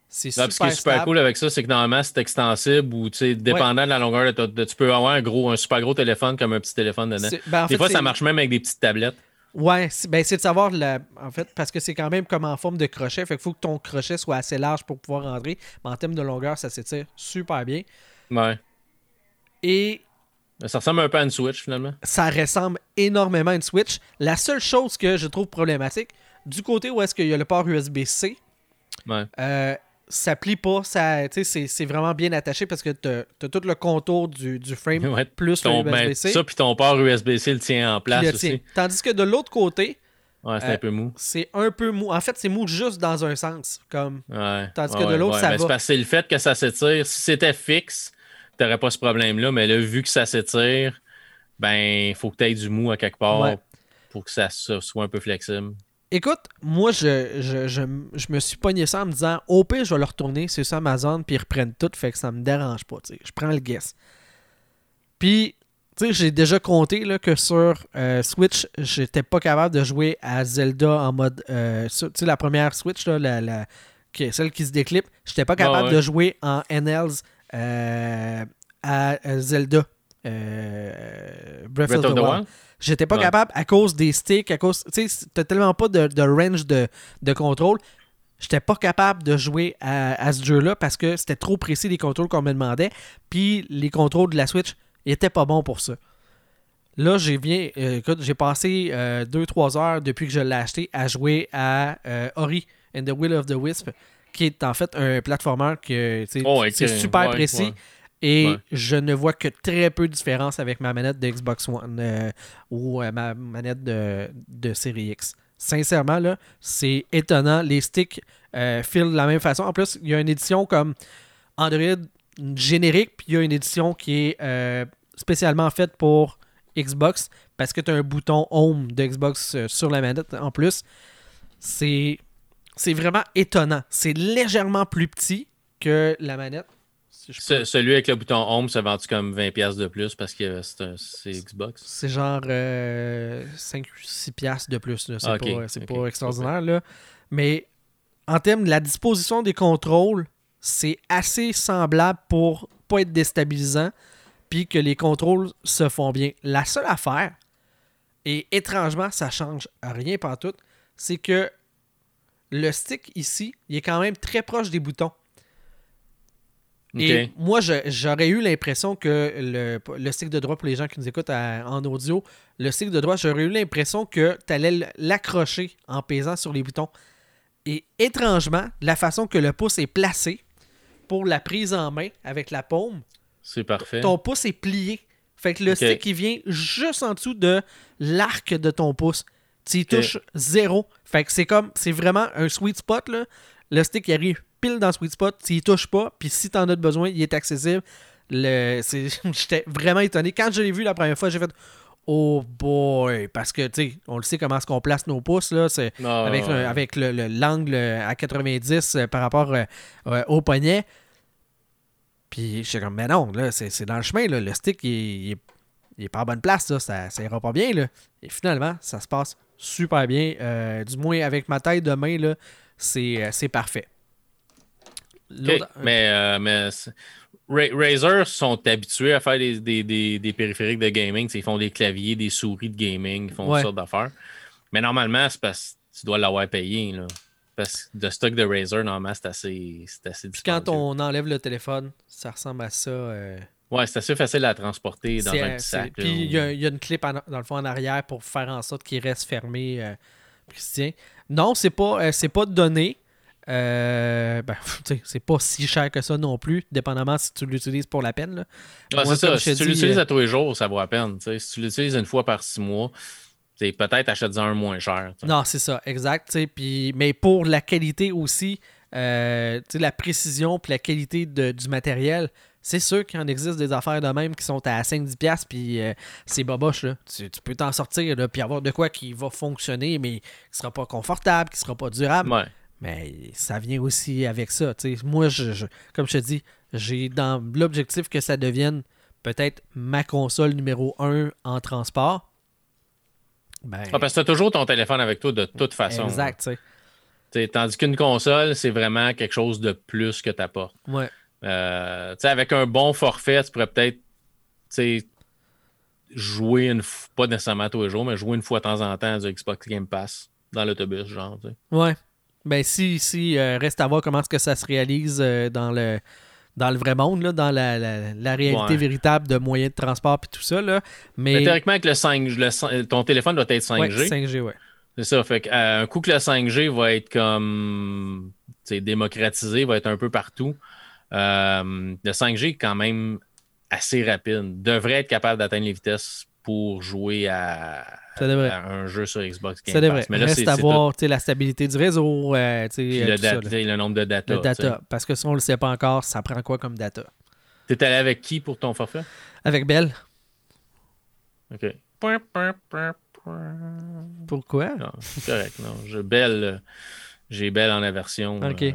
C'est super, ce qui est super stable. cool avec ça, c'est que normalement, c'est extensible ou, tu sais, dépendant de la longueur de, ta- de- Tu peux avoir un, gros, un super gros téléphone comme un petit téléphone dedans. Ben, en Des fait, fois, ça marche même avec des petites tablettes. Ouais, c'est ben, c'est de savoir, la... en fait, parce que c'est quand même comme en forme de crochet. Fait qu'il faut que ton crochet soit assez large pour pouvoir rentrer. Mais en termes de longueur, ça s'étire super bien. Ouais. Et Ça ressemble un peu à une Switch, finalement. ça ressemble énormément à une Switch. La seule chose que je trouve problématique, du côté où est-ce qu'il y a le port USB-C, Ouais. euh, ça plie pas, ça, c'est- c'est vraiment bien attaché parce que tu as, tout le contour du, du frame Ouais, plus Ton, le ben, USB-C. ça, puis ton port USB-C le tient en place le aussi. tient. Tandis que de l'autre côté, Ouais, c'est Euh, un peu mou. c'est un peu mou. En fait, c'est mou juste dans un sens. Comme Ouais. Tandis que de l'autre, ça Mais va. C'est parce que c'est le fait que ça s'étire. Si c'était fixe, t'aurais pas ce problème-là. Mais là, vu que ça s'étire, ben, il faut que tu aies du mou à quelque part pour que ça soit un peu flexible. Écoute, moi, je, je, je, je me suis pogné ça en me disant, au pire, je vais le retourner, c'est sur Amazon, puis ils reprennent tout, fait que ça me dérange pas, tu sais. Je prends le guess. Puis, tu sais, j'ai déjà compté là, que sur euh, Switch, j'étais pas capable de jouer à Zelda en mode. euh, tu sais, la première Switch, là, la, la- qui est celle qui se déclipe, j'étais pas capable ouais. de jouer en NLs euh, à euh, Zelda. Breath, Breath of the, Wild? J'étais pas Ouais. capable à cause des sticks, à cause. Tu sais, t'as tellement pas de, de range de, de contrôle. J'étais pas capable de jouer à, à ce jeu-là parce que c'était trop précis les contrôles qu'on me demandait. Puis les contrôles de la Switch étaient pas bons pour ça. Là, j'ai bien. euh, écoute, j'ai passé 2-3 heures depuis que je l'ai acheté à jouer à euh, Ori and the Will of the Wisp, qui est en fait un platformer que Oh, c'est super ouais, précis. ouais. Et Ouais. je ne vois que très peu de différence avec ma manette de Xbox One euh, ou euh, ma manette de, de Série X. Sincèrement, là, c'est étonnant. Les sticks euh, filent de la même façon. En plus, il y a une édition comme Android générique, puis il y a une édition qui est spécialement faite pour Xbox parce que tu as un bouton Home de Xbox sur la manette en plus. C'est c'est vraiment étonnant. C'est légèrement plus petit que la manette. Si je peux- Ce- celui avec le bouton Home se vend comme 20$ de plus parce que c'est Xbox? C'est genre 5-6 piastres de plus. C'est Ah, pas, pas extraordinaire. Là. Mais en termes de la disposition des contrôles, c'est assez semblable pour pas être déstabilisant puis que les contrôles se font bien. La seule affaire, et étrangement, ça change rien tout, c'est que le stick ici, il est quand même très proche des boutons. Et moi, j'aurais eu l'impression que le, le stick de droit, pour les gens qui nous écoutent à- en audio, le stick de droit, j'aurais eu l'impression que tu allais l'accrocher en pesant sur les boutons. Et étrangement, la façon que le pouce est placé pour la prise en main avec la paume, C'est parfait. ton pouce est plié. Fait que le stick, il vient juste en dessous de l'arc de ton pouce. Tu y touches zéro. Fait que c'est comme, c'est vraiment un sweet spot, là. Le stick, il arrive pile dans le sweet spot. Tu y touches pas, puis si t'en as besoin, il est accessible. Le, c'est- J'étais vraiment étonné. Quand je l'ai vu la première fois, j'ai fait Oh boy! Parce que, tu sais, on le sait comment est-ce qu'on place nos pouces, là. C'est Non, avec, le- avec l'angle à 90 euh, par rapport euh, euh, au poignet. Puis j'étais comme, mais non, là, c'est c'est dans le chemin, là. Le stick, il, il est, il est pas en bonne place, là. Ça, ça ira pas bien, là. Et finalement, ça se passe super bien. Euh, du moins, avec ma taille de main, là, c'est euh, c'est parfait. L'autre- Mais, euh, mais Ra- Razer sont habitués à faire des, des- des- des périphériques de gaming. Ils font des claviers, des souris de gaming, ils font Ouais. toutes sortes d'affaires. Mais normalement, c'est parce que tu dois l'avoir payé. Là. Parce que de stock de Razer, normalement, c'est assez, c'est assez Puis quand on enlève le téléphone, ça ressemble à ça. euh, Ouais, c'est assez facile à transporter dans un petit sac. Puis il y, a- y une clip en- dans le fond en arrière pour faire en sorte qu'il reste fermé. euh, tient. Non, c'est pas, euh, c'est pas donné. Euh, ben, c'est pas si cher que ça non plus, dépendamment si tu l'utilises pour la peine. Moi, c'est ça. Si tu l'utilises euh, à tous les jours, ça vaut la peine. Si tu l'utilises une fois par six mois, peut-être achète-en un moins cher. Non, c'est ça, exact. Puis, mais pour la qualité aussi, euh, la précision puis la qualité de- du matériel, c'est sûr qu'il en existe des affaires de même qui sont à 5-10$, puis euh, c'est boboche. Là. Tu, tu peux t'en sortir, puis avoir de quoi qui va fonctionner, mais qui sera pas confortable, qui sera pas durable. Ouais. Mais ça vient aussi avec ça. Moi, je, je- comme je te dis, j'ai dans l'objectif que ça devienne peut-être ma console numéro 1 en transport. Ben, Ah, parce que tu as toujours ton téléphone avec toi de toute façon. exact, tu sais. Tandis qu'une console, c'est vraiment quelque chose de plus que tu apportes. Ouais. Euh, avec un bon forfait, tu pourrais peut-être jouer une fois, pas nécessairement tous les jours, mais jouer une fois de temps en temps du Xbox Game Pass dans l'autobus, genre. tu sais. Ouais. Ben si, si euh, reste à voir comment est-ce que ça se réalise euh, dans le dans le vrai monde, là, dans la, la- la réalité Ouais. véritable de moyens de transport et tout ça. Là. Mais Mais, théoriquement, avec le 5, le ton téléphone doit être 5G. ouais, 5G, ouais. C'est ça. Fait qu'un coup que le 5G va être comme démocratisé, va être un peu partout. euh, le 5G est quand même assez rapide. Devrait être capable d'atteindre les vitesses pour jouer à, un jeu sur Xbox Game Ça devrait. Pass. Mais là, Reste c'est à voir tu sais, la stabilité du réseau, euh, tu tout. Puis euh, le, tout ça, tu nombre de data. le tu data. Parce que si on le sait pas encore, ça prend quoi comme data? T'es allé avec qui pour ton forfait? Avec Bell. OK. Pourquoi? Non, c'est correct. Non, je belle. euh, J'ai belle en aversion. OK. euh,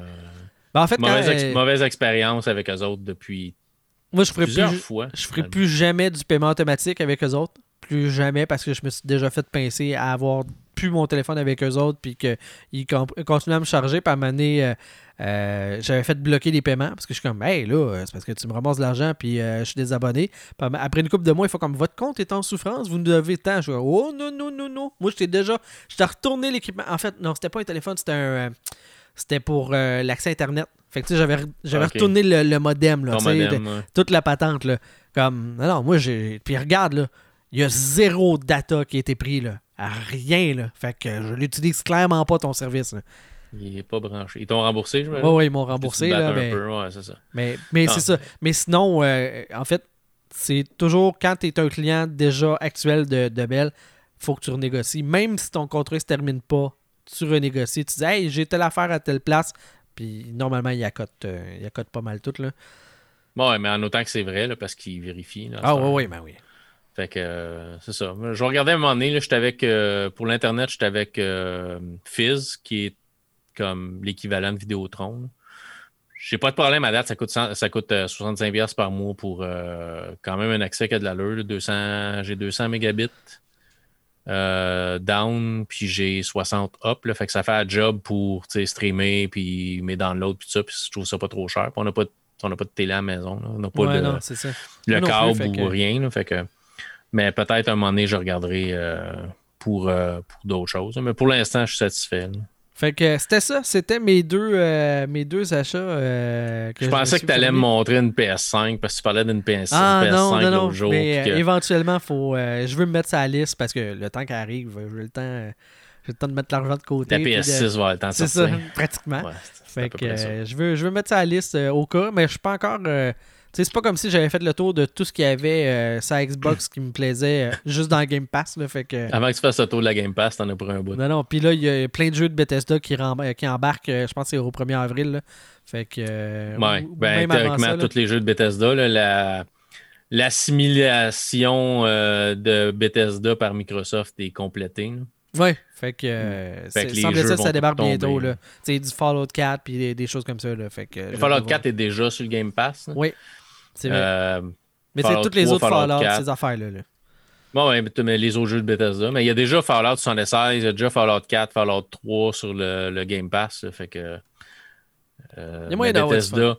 Ben, en fait, mauvaise, ex- euh, mauvaise expérience avec eux autres depuis moi, je ferai plusieurs plus, fois. je ferai plus jamais du paiement automatique avec eux autres. Plus jamais parce que je me suis déjà fait pincer à avoir plus mon téléphone avec eux autres puis qu'ils continuaient à me charger. Puis à euh, euh, j'avais fait bloquer les paiements parce que je suis comme, hey là, c'est parce que tu me ramasses de l'argent puis euh, je suis désabonné. Puis après une couple de mois, il faut comme, votre compte est en souffrance, vous nous devez tant. Je suis comme, oh non, non, non, non. Moi, j'étais déjà, j'étais retourné l'équipement. En fait, non, c'était pas un téléphone, c'était un. C'était pour euh, l'accès Internet. Fait que tu sais, j'avais, retourné le, le modem. Là, modem, de- ouais. toute la patente là. Comme non, non, moi j'ai puis regarde là, il y a zéro data qui a été pris là, à rien là. Fait que je l'utilise clairement pas ton service. Là. Il est pas branché. Ils t'ont remboursé, je me ouais, ils m'ont remboursé là, mais ouais, c'est ça. mais, mais Ah. c'est ça. Mais sinon euh, en fait, c'est toujours quand tu es un client déjà actuel de, de Bell, faut que tu renégocies même si ton contrat se termine pas, tu renégocies, tu dis "Hey, j'ai telle affaire à telle place." Puis normalement, il accote, euh, il accote pas mal tout là. Bon, ouais, mais en autant que c'est vrai, là, parce qu'ils vérifient. là, à Ah heure. ouais, ben oui. Fait que euh, c'est ça. Je regardais à un moment donné, j'étais avec euh, pour l'Internet, j'étais avec euh, Fizz, qui est comme l'équivalent de Vidéotron. J'ai pas de problème à date, ça coûte, 100 ça coûte euh, 65$ par mois pour quand même un accès qui a de l'allure. là, 200 J'ai 200 mégabits euh, down, puis j'ai 60 up. Là, fait que ça fait un job pour streamer, puis mes downloads, puis ça. Puis je trouve ça pas trop cher. Puis on n'a pas, on pas de télé à la maison. là. On n'a pas Ouais, non, le non câble plus, ou que- rien. là, fait que, mais peut-être un moment donné, je regarderai euh, pour, euh, pour d'autres choses. Mais pour l'instant, je suis satisfait. là. Fait que c'était ça, c'était mes deux euh, mes deux achats. euh, que Je pensais que tu allais me montrer une PS5 parce que tu parlais d'une PS, Ah PS5 non, non, non. l'autre jour. mais euh, que- éventuellement, faut, euh, je veux me mettre ça à la liste parce que le temps qui arrive, j'ai le temps, euh, j'ai le temps de mettre l'argent de côté. la puis de- PS6 va le temps de C'est ça, pratiquement. Ouais, Fait que euh, je veux, je veux mettre ça à la liste euh, au cas, mais je suis pas encore. Euh, c'est pas comme si j'avais fait le tour de tout ce qu'il y avait euh, sur Xbox qui me plaisait euh, juste dans Game Pass. Là, fait que... Avant que tu fasses le tour de la Game Pass, t'en as pour un bout. Non, non. Puis là, il y a plein de jeux de Bethesda qui, rem- qui embarquent, euh, je pense que c'est au 1er avril. là. Fait que. euh, Ouais, ou- ou ben, même théoriquement, ça, là. tous les jeux de Bethesda, la l'assimilation euh, de Bethesda par Microsoft est complétée. Ouais, fait que. euh, Fait que semble ça, ça débarque tomber. bientôt. Là. Tu sais, du Fallout 4 puis des, des choses comme ça. Là, fait que, Fallout hâte de 4 est déjà sur le Game Pass. là. Oui, c'est vrai. Euh, mais c'est toutes les 3, autres Fallout Fallout, 4. ces affaires-là. là. bon, ouais, mais les autres jeux de Bethesda. Mais il y a déjà Fallout 76, il y a déjà Fallout 4, Fallout 3 sur le, le Game Pass. là, fait que. euh, Il y a moyen Bethesda.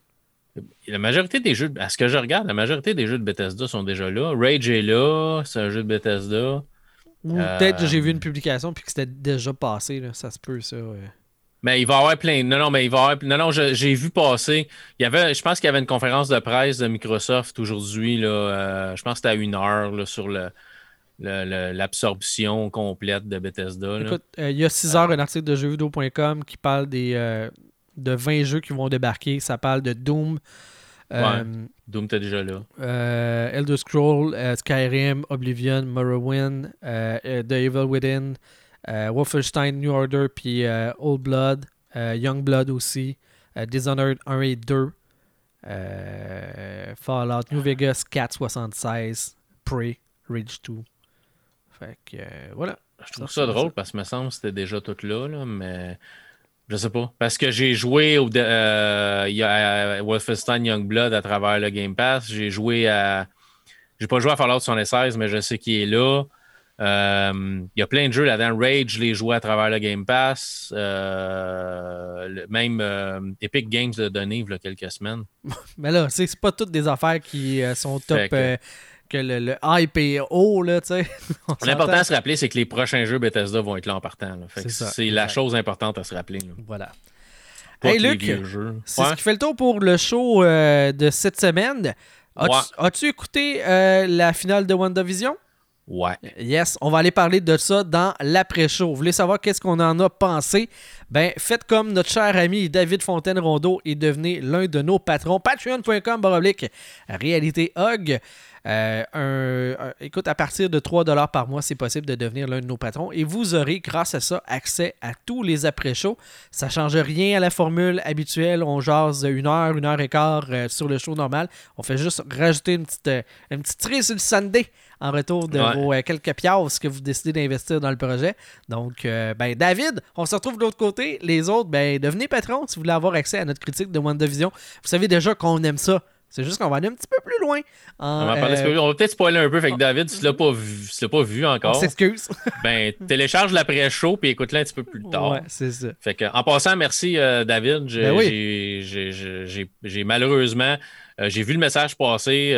La majorité des jeux, à ce que je regarde, la majorité des jeux de Bethesda sont déjà là. Rage est là, c'est un jeu de Bethesda. Ou Euh, peut-être que j'ai vu une publication puis que c'était déjà passé. Là. Ça se peut, ça. ouais. Mais il va y avoir plein. Non, non, mais il va y avoir. Non, non, j'ai vu passer. Il y avait, je pense qu'il y avait une conférence de presse de Microsoft aujourd'hui. Là, euh, je pense que c'était à une heure là, sur le, l'absorption complète de Bethesda. Écoute, euh, il y a 6 heures un article de jeuxvideo.com qui parle des, euh, de 20 jeux qui vont débarquer. Ça parle de Doom, Doom était déjà là. Elder Scroll, euh, Skyrim, Oblivion, Morrowind, The Evil Within, Wolfenstein New Order, puis euh, Old Blood, euh, Young Blood aussi, euh, Dishonored 1 et 2, euh, Fallout, New Vegas 476, Prey, Rage 2. Fait que euh, voilà. Je trouve Ça drôle parce que me semble que c'était déjà tout là, là, mais je sais pas. Parce que j'ai joué au euh, Wolfenstein Youngblood à travers le Game Pass. J'ai joué à. J'ai pas joué à Fallout 76, mais je sais qu'il est là. Euh, Il y a plein de jeux là-dedans. Rage, l'ai joué à travers le Game Pass. Euh, le- même euh, Epic Games l'a donné il y a quelques semaines. Mais là, c'est pas toutes des affaires qui sont top. Que- que le, le hype est haut, là, tu sais. L'important à se rappeler, c'est que les prochains jeux Bethesda vont être là en partant. C'est la chose importante à se rappeler. là. Voilà. Pas Hey, les Luc. C'est Ouais. ce qui fait le tour pour le show euh, de cette semaine. As-tu Ouais. écouté euh, la finale de WandaVision? Ouais. Yes, on va aller parler de ça dans l'après-show. Vous voulez savoir qu'est-ce qu'on en a pensé? Ben, faites comme notre cher ami David Fontaine-Rondeau et devenez l'un de nos patrons. Patreon.com baroblique Réalité Hog. Euh, un- un- écoute, à partir de 3$ par mois, c'est possible de devenir l'un de nos patrons et vous aurez, grâce à ça, accès à tous les après-shows. Ça change rien à la formule habituelle. On jase une heure, une heure et quart euh, sur le show normal. On fait juste rajouter une petite, euh, une petite cerise sur le Sunday en retour de Ouais. vos euh, quelques piastres que vous décidez d'investir dans le projet. Donc, euh, ben, David, on se retrouve de l'autre côté. Les autres, ben, devenez patron si vous voulez avoir accès à notre critique de WandaVision. Vous savez déjà qu'on aime ça. C'est juste qu'on va aller un petit peu plus loin. en, On va, euh. On va peut-être spoiler un peu. Fait que David, si tu l'as pas vu, si tu l'as pas vu encore, s'excuse. ben télécharge l'après-show puis écoute-le un petit peu plus tard. ouais, c'est ça. Fait que, en passant, merci euh, David. J'ai, Ben oui. malheureusement, euh, j'ai vu le message passer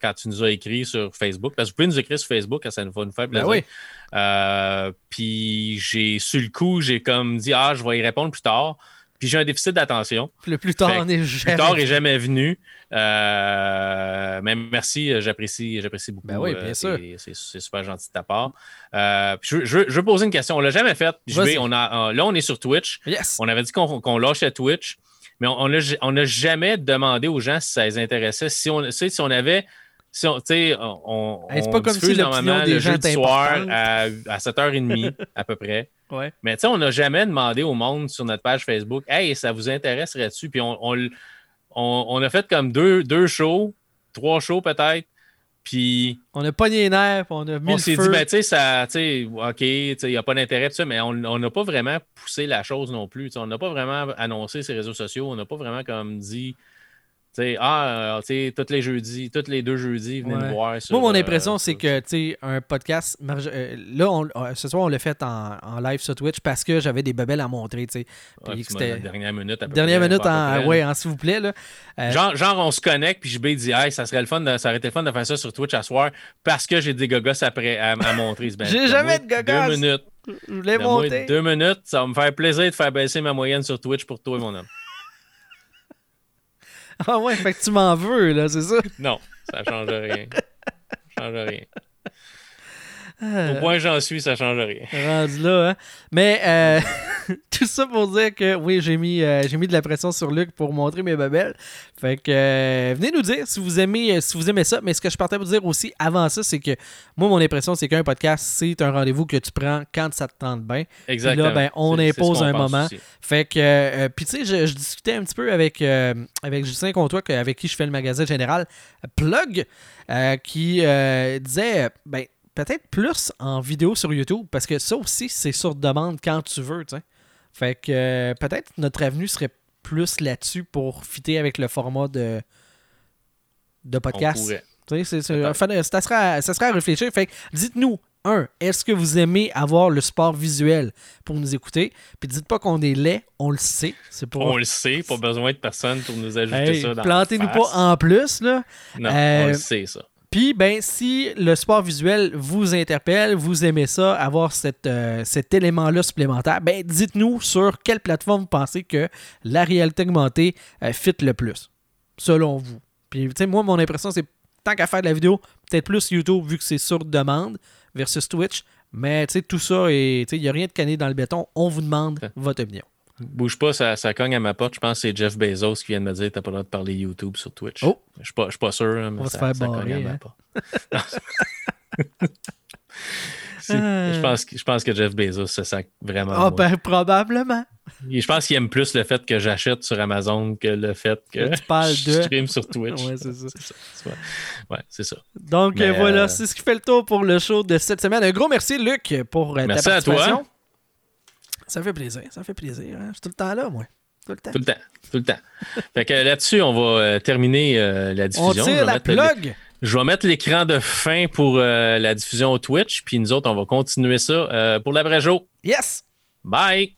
quand tu nous as écrit sur Facebook. Parce que vous pouvez nous écrire sur Facebook, ça nous va nous faire Ben plaisir. oui. Puis j'ai, sur le coup, j'ai comme dit, ah, je vais y répondre plus tard. Puis j'ai un déficit d'attention. Le plus tard, Fait que on est Plus jamais. tard est jamais venu. Euh, mais merci, euh, j'apprécie, j'apprécie beaucoup. Ben oui, bien euh, sûr. c'est- super gentil de ta part. Euh, puis je, je veux- je veux poser une question. On l'a jamais faite. On a, euh, là, on est sur Twitch. Yes. On avait dit qu'on qu'on lâchait Twitch, mais on n'a on n'a jamais demandé aux gens si ça les intéressait. Si on, si on avait. Si on, Hey, pas comme si diffuse normalement des le jeu du soir à, à 7h30 à peu près. Ouais. Mais tu sais, on n'a jamais demandé au monde sur notre page Facebook Hey, ça vous intéresserait-tu? Puis on, on, on- a fait comme deux, deux shows, trois shows peut-être. Puis On a pogné les nerfs, on a mis on s'est dit, ben, tu sais, ça, tu sais, OK, il n'y a pas d'intérêt, ça, mais on n'a pas vraiment poussé la chose non plus. On n'a pas vraiment annoncé ces réseaux sociaux. On n'a pas vraiment comme dit, tu sais, ah, euh, tu sais, tous les jeudis, tous les deux jeudis, venez Ouais. nous voir. sur, Moi, mon euh, impression, c'est que, tu un podcast. euh, là, on- ce soir, on l'a fait en, en live sur Twitch parce que j'avais des bebelles à montrer, tu sais. Dernière minute. à peu Dernière près, minute, en, près, ouais, en s'il vous plaît, là. Euh, Genre, genre, on se connecte, puis JB dit, hey, ça serait le fun, de, ça aurait été le fun de faire ça sur Twitch à soir parce que j'ai des gogos après à, à montrer. Ben, J'ai jamais de gogos. Deux minutes. je voulais monter. deux minutes, ça va me faire plaisir de faire baisser ma moyenne sur Twitch pour toi, mon homme. Ah ouais, fait que tu m'en veux, là, c'est ça? Non, ça change rien. Ça change rien. Euh, Au point où j'en suis, ça change rien. rendu là, hein. Mais, euh, tout ça pour dire que oui, j'ai mis, euh, j'ai mis de la pression sur Luc pour montrer mes babelles. Fait que euh, venez nous dire si vous aimez euh, si vous aimez ça. Mais ce que je partais vous dire aussi avant ça, c'est que moi, mon impression, c'est qu'un podcast, c'est un rendez-vous que tu prends quand ça te tente bien. Exactement. Là, ben, on impose un moment. aussi. Fait que, euh, puis tu sais, je, je discutais un petit peu avec, euh, avec Justin Comtois, que- avec qui je fais le magasin général euh, Plug, euh, qui euh, disait, euh, ben, peut-être plus en vidéo sur YouTube, parce que ça aussi, c'est sur demande quand tu veux, tu sais. Fait que euh, peut-être notre avenue serait plus là-dessus pour fitter avec le format de, de On podcast. pourrait. Tu sais, enfin, ça, sera, ça sera à réfléchir. Fait que dites-nous, un, est-ce que vous aimez avoir le sport visuel pour nous écouter? Puis dites pas qu'on est laid, on le sait. C'est pour. On le sait, pas besoin de personne pour nous ajouter Hey, ça dans Plantez-nous la pas en plus, là. Non, Euh, on le sait, ça. Puis, ben, si le sport visuel vous interpelle, vous aimez ça, avoir cette, euh, cet élément-là supplémentaire, ben, dites-nous sur quelle plateforme vous pensez que la réalité augmentée euh, fit le plus, selon vous. Puis, tu sais, moi, mon impression, c'est tant qu'à faire de la vidéo, peut-être plus YouTube, vu que c'est sur demande, versus Twitch. Mais, tu sais, tout ça, il n'y a rien de cané dans le béton. On vous demande votre opinion. Bouge pas, ça, ça cogne à ma porte. Je pense que c'est Jeff Bezos qui vient de me dire t'as pas le droit de parler YouTube sur Twitch. Oh. Je suis pas, je suis pas sûr, hein, mais On va se ça, faire ça cogne à ma hein. porte. Si, Ah. je, pense, que- je pense que Jeff Bezos se sac vraiment. Ah, moi. ben, probablement. Et Je pense qu'il aime plus le fait que j'achète sur Amazon que le fait que tu parles je de- stream sur Twitch. Ouais, c'est ça. Ça. Ouais, c'est ça. Donc Mais, euh, voilà, euh, c'est ce qui fait le tour pour le show de cette semaine. Un gros merci, Luc, pour euh, Merci ta à toi. Ça fait plaisir, ça fait plaisir. hein. Je suis tout le temps là, moi. Tout le temps. Tout le temps. Tout le temps. fait que là-dessus, on va euh, terminer euh, la On diffusion. Je tire vais la plug. Je vais mettre l'écran de fin pour euh, la diffusion au Twitch, puis nous autres, on va continuer ça euh, pour l'après-jour. Yes! Bye!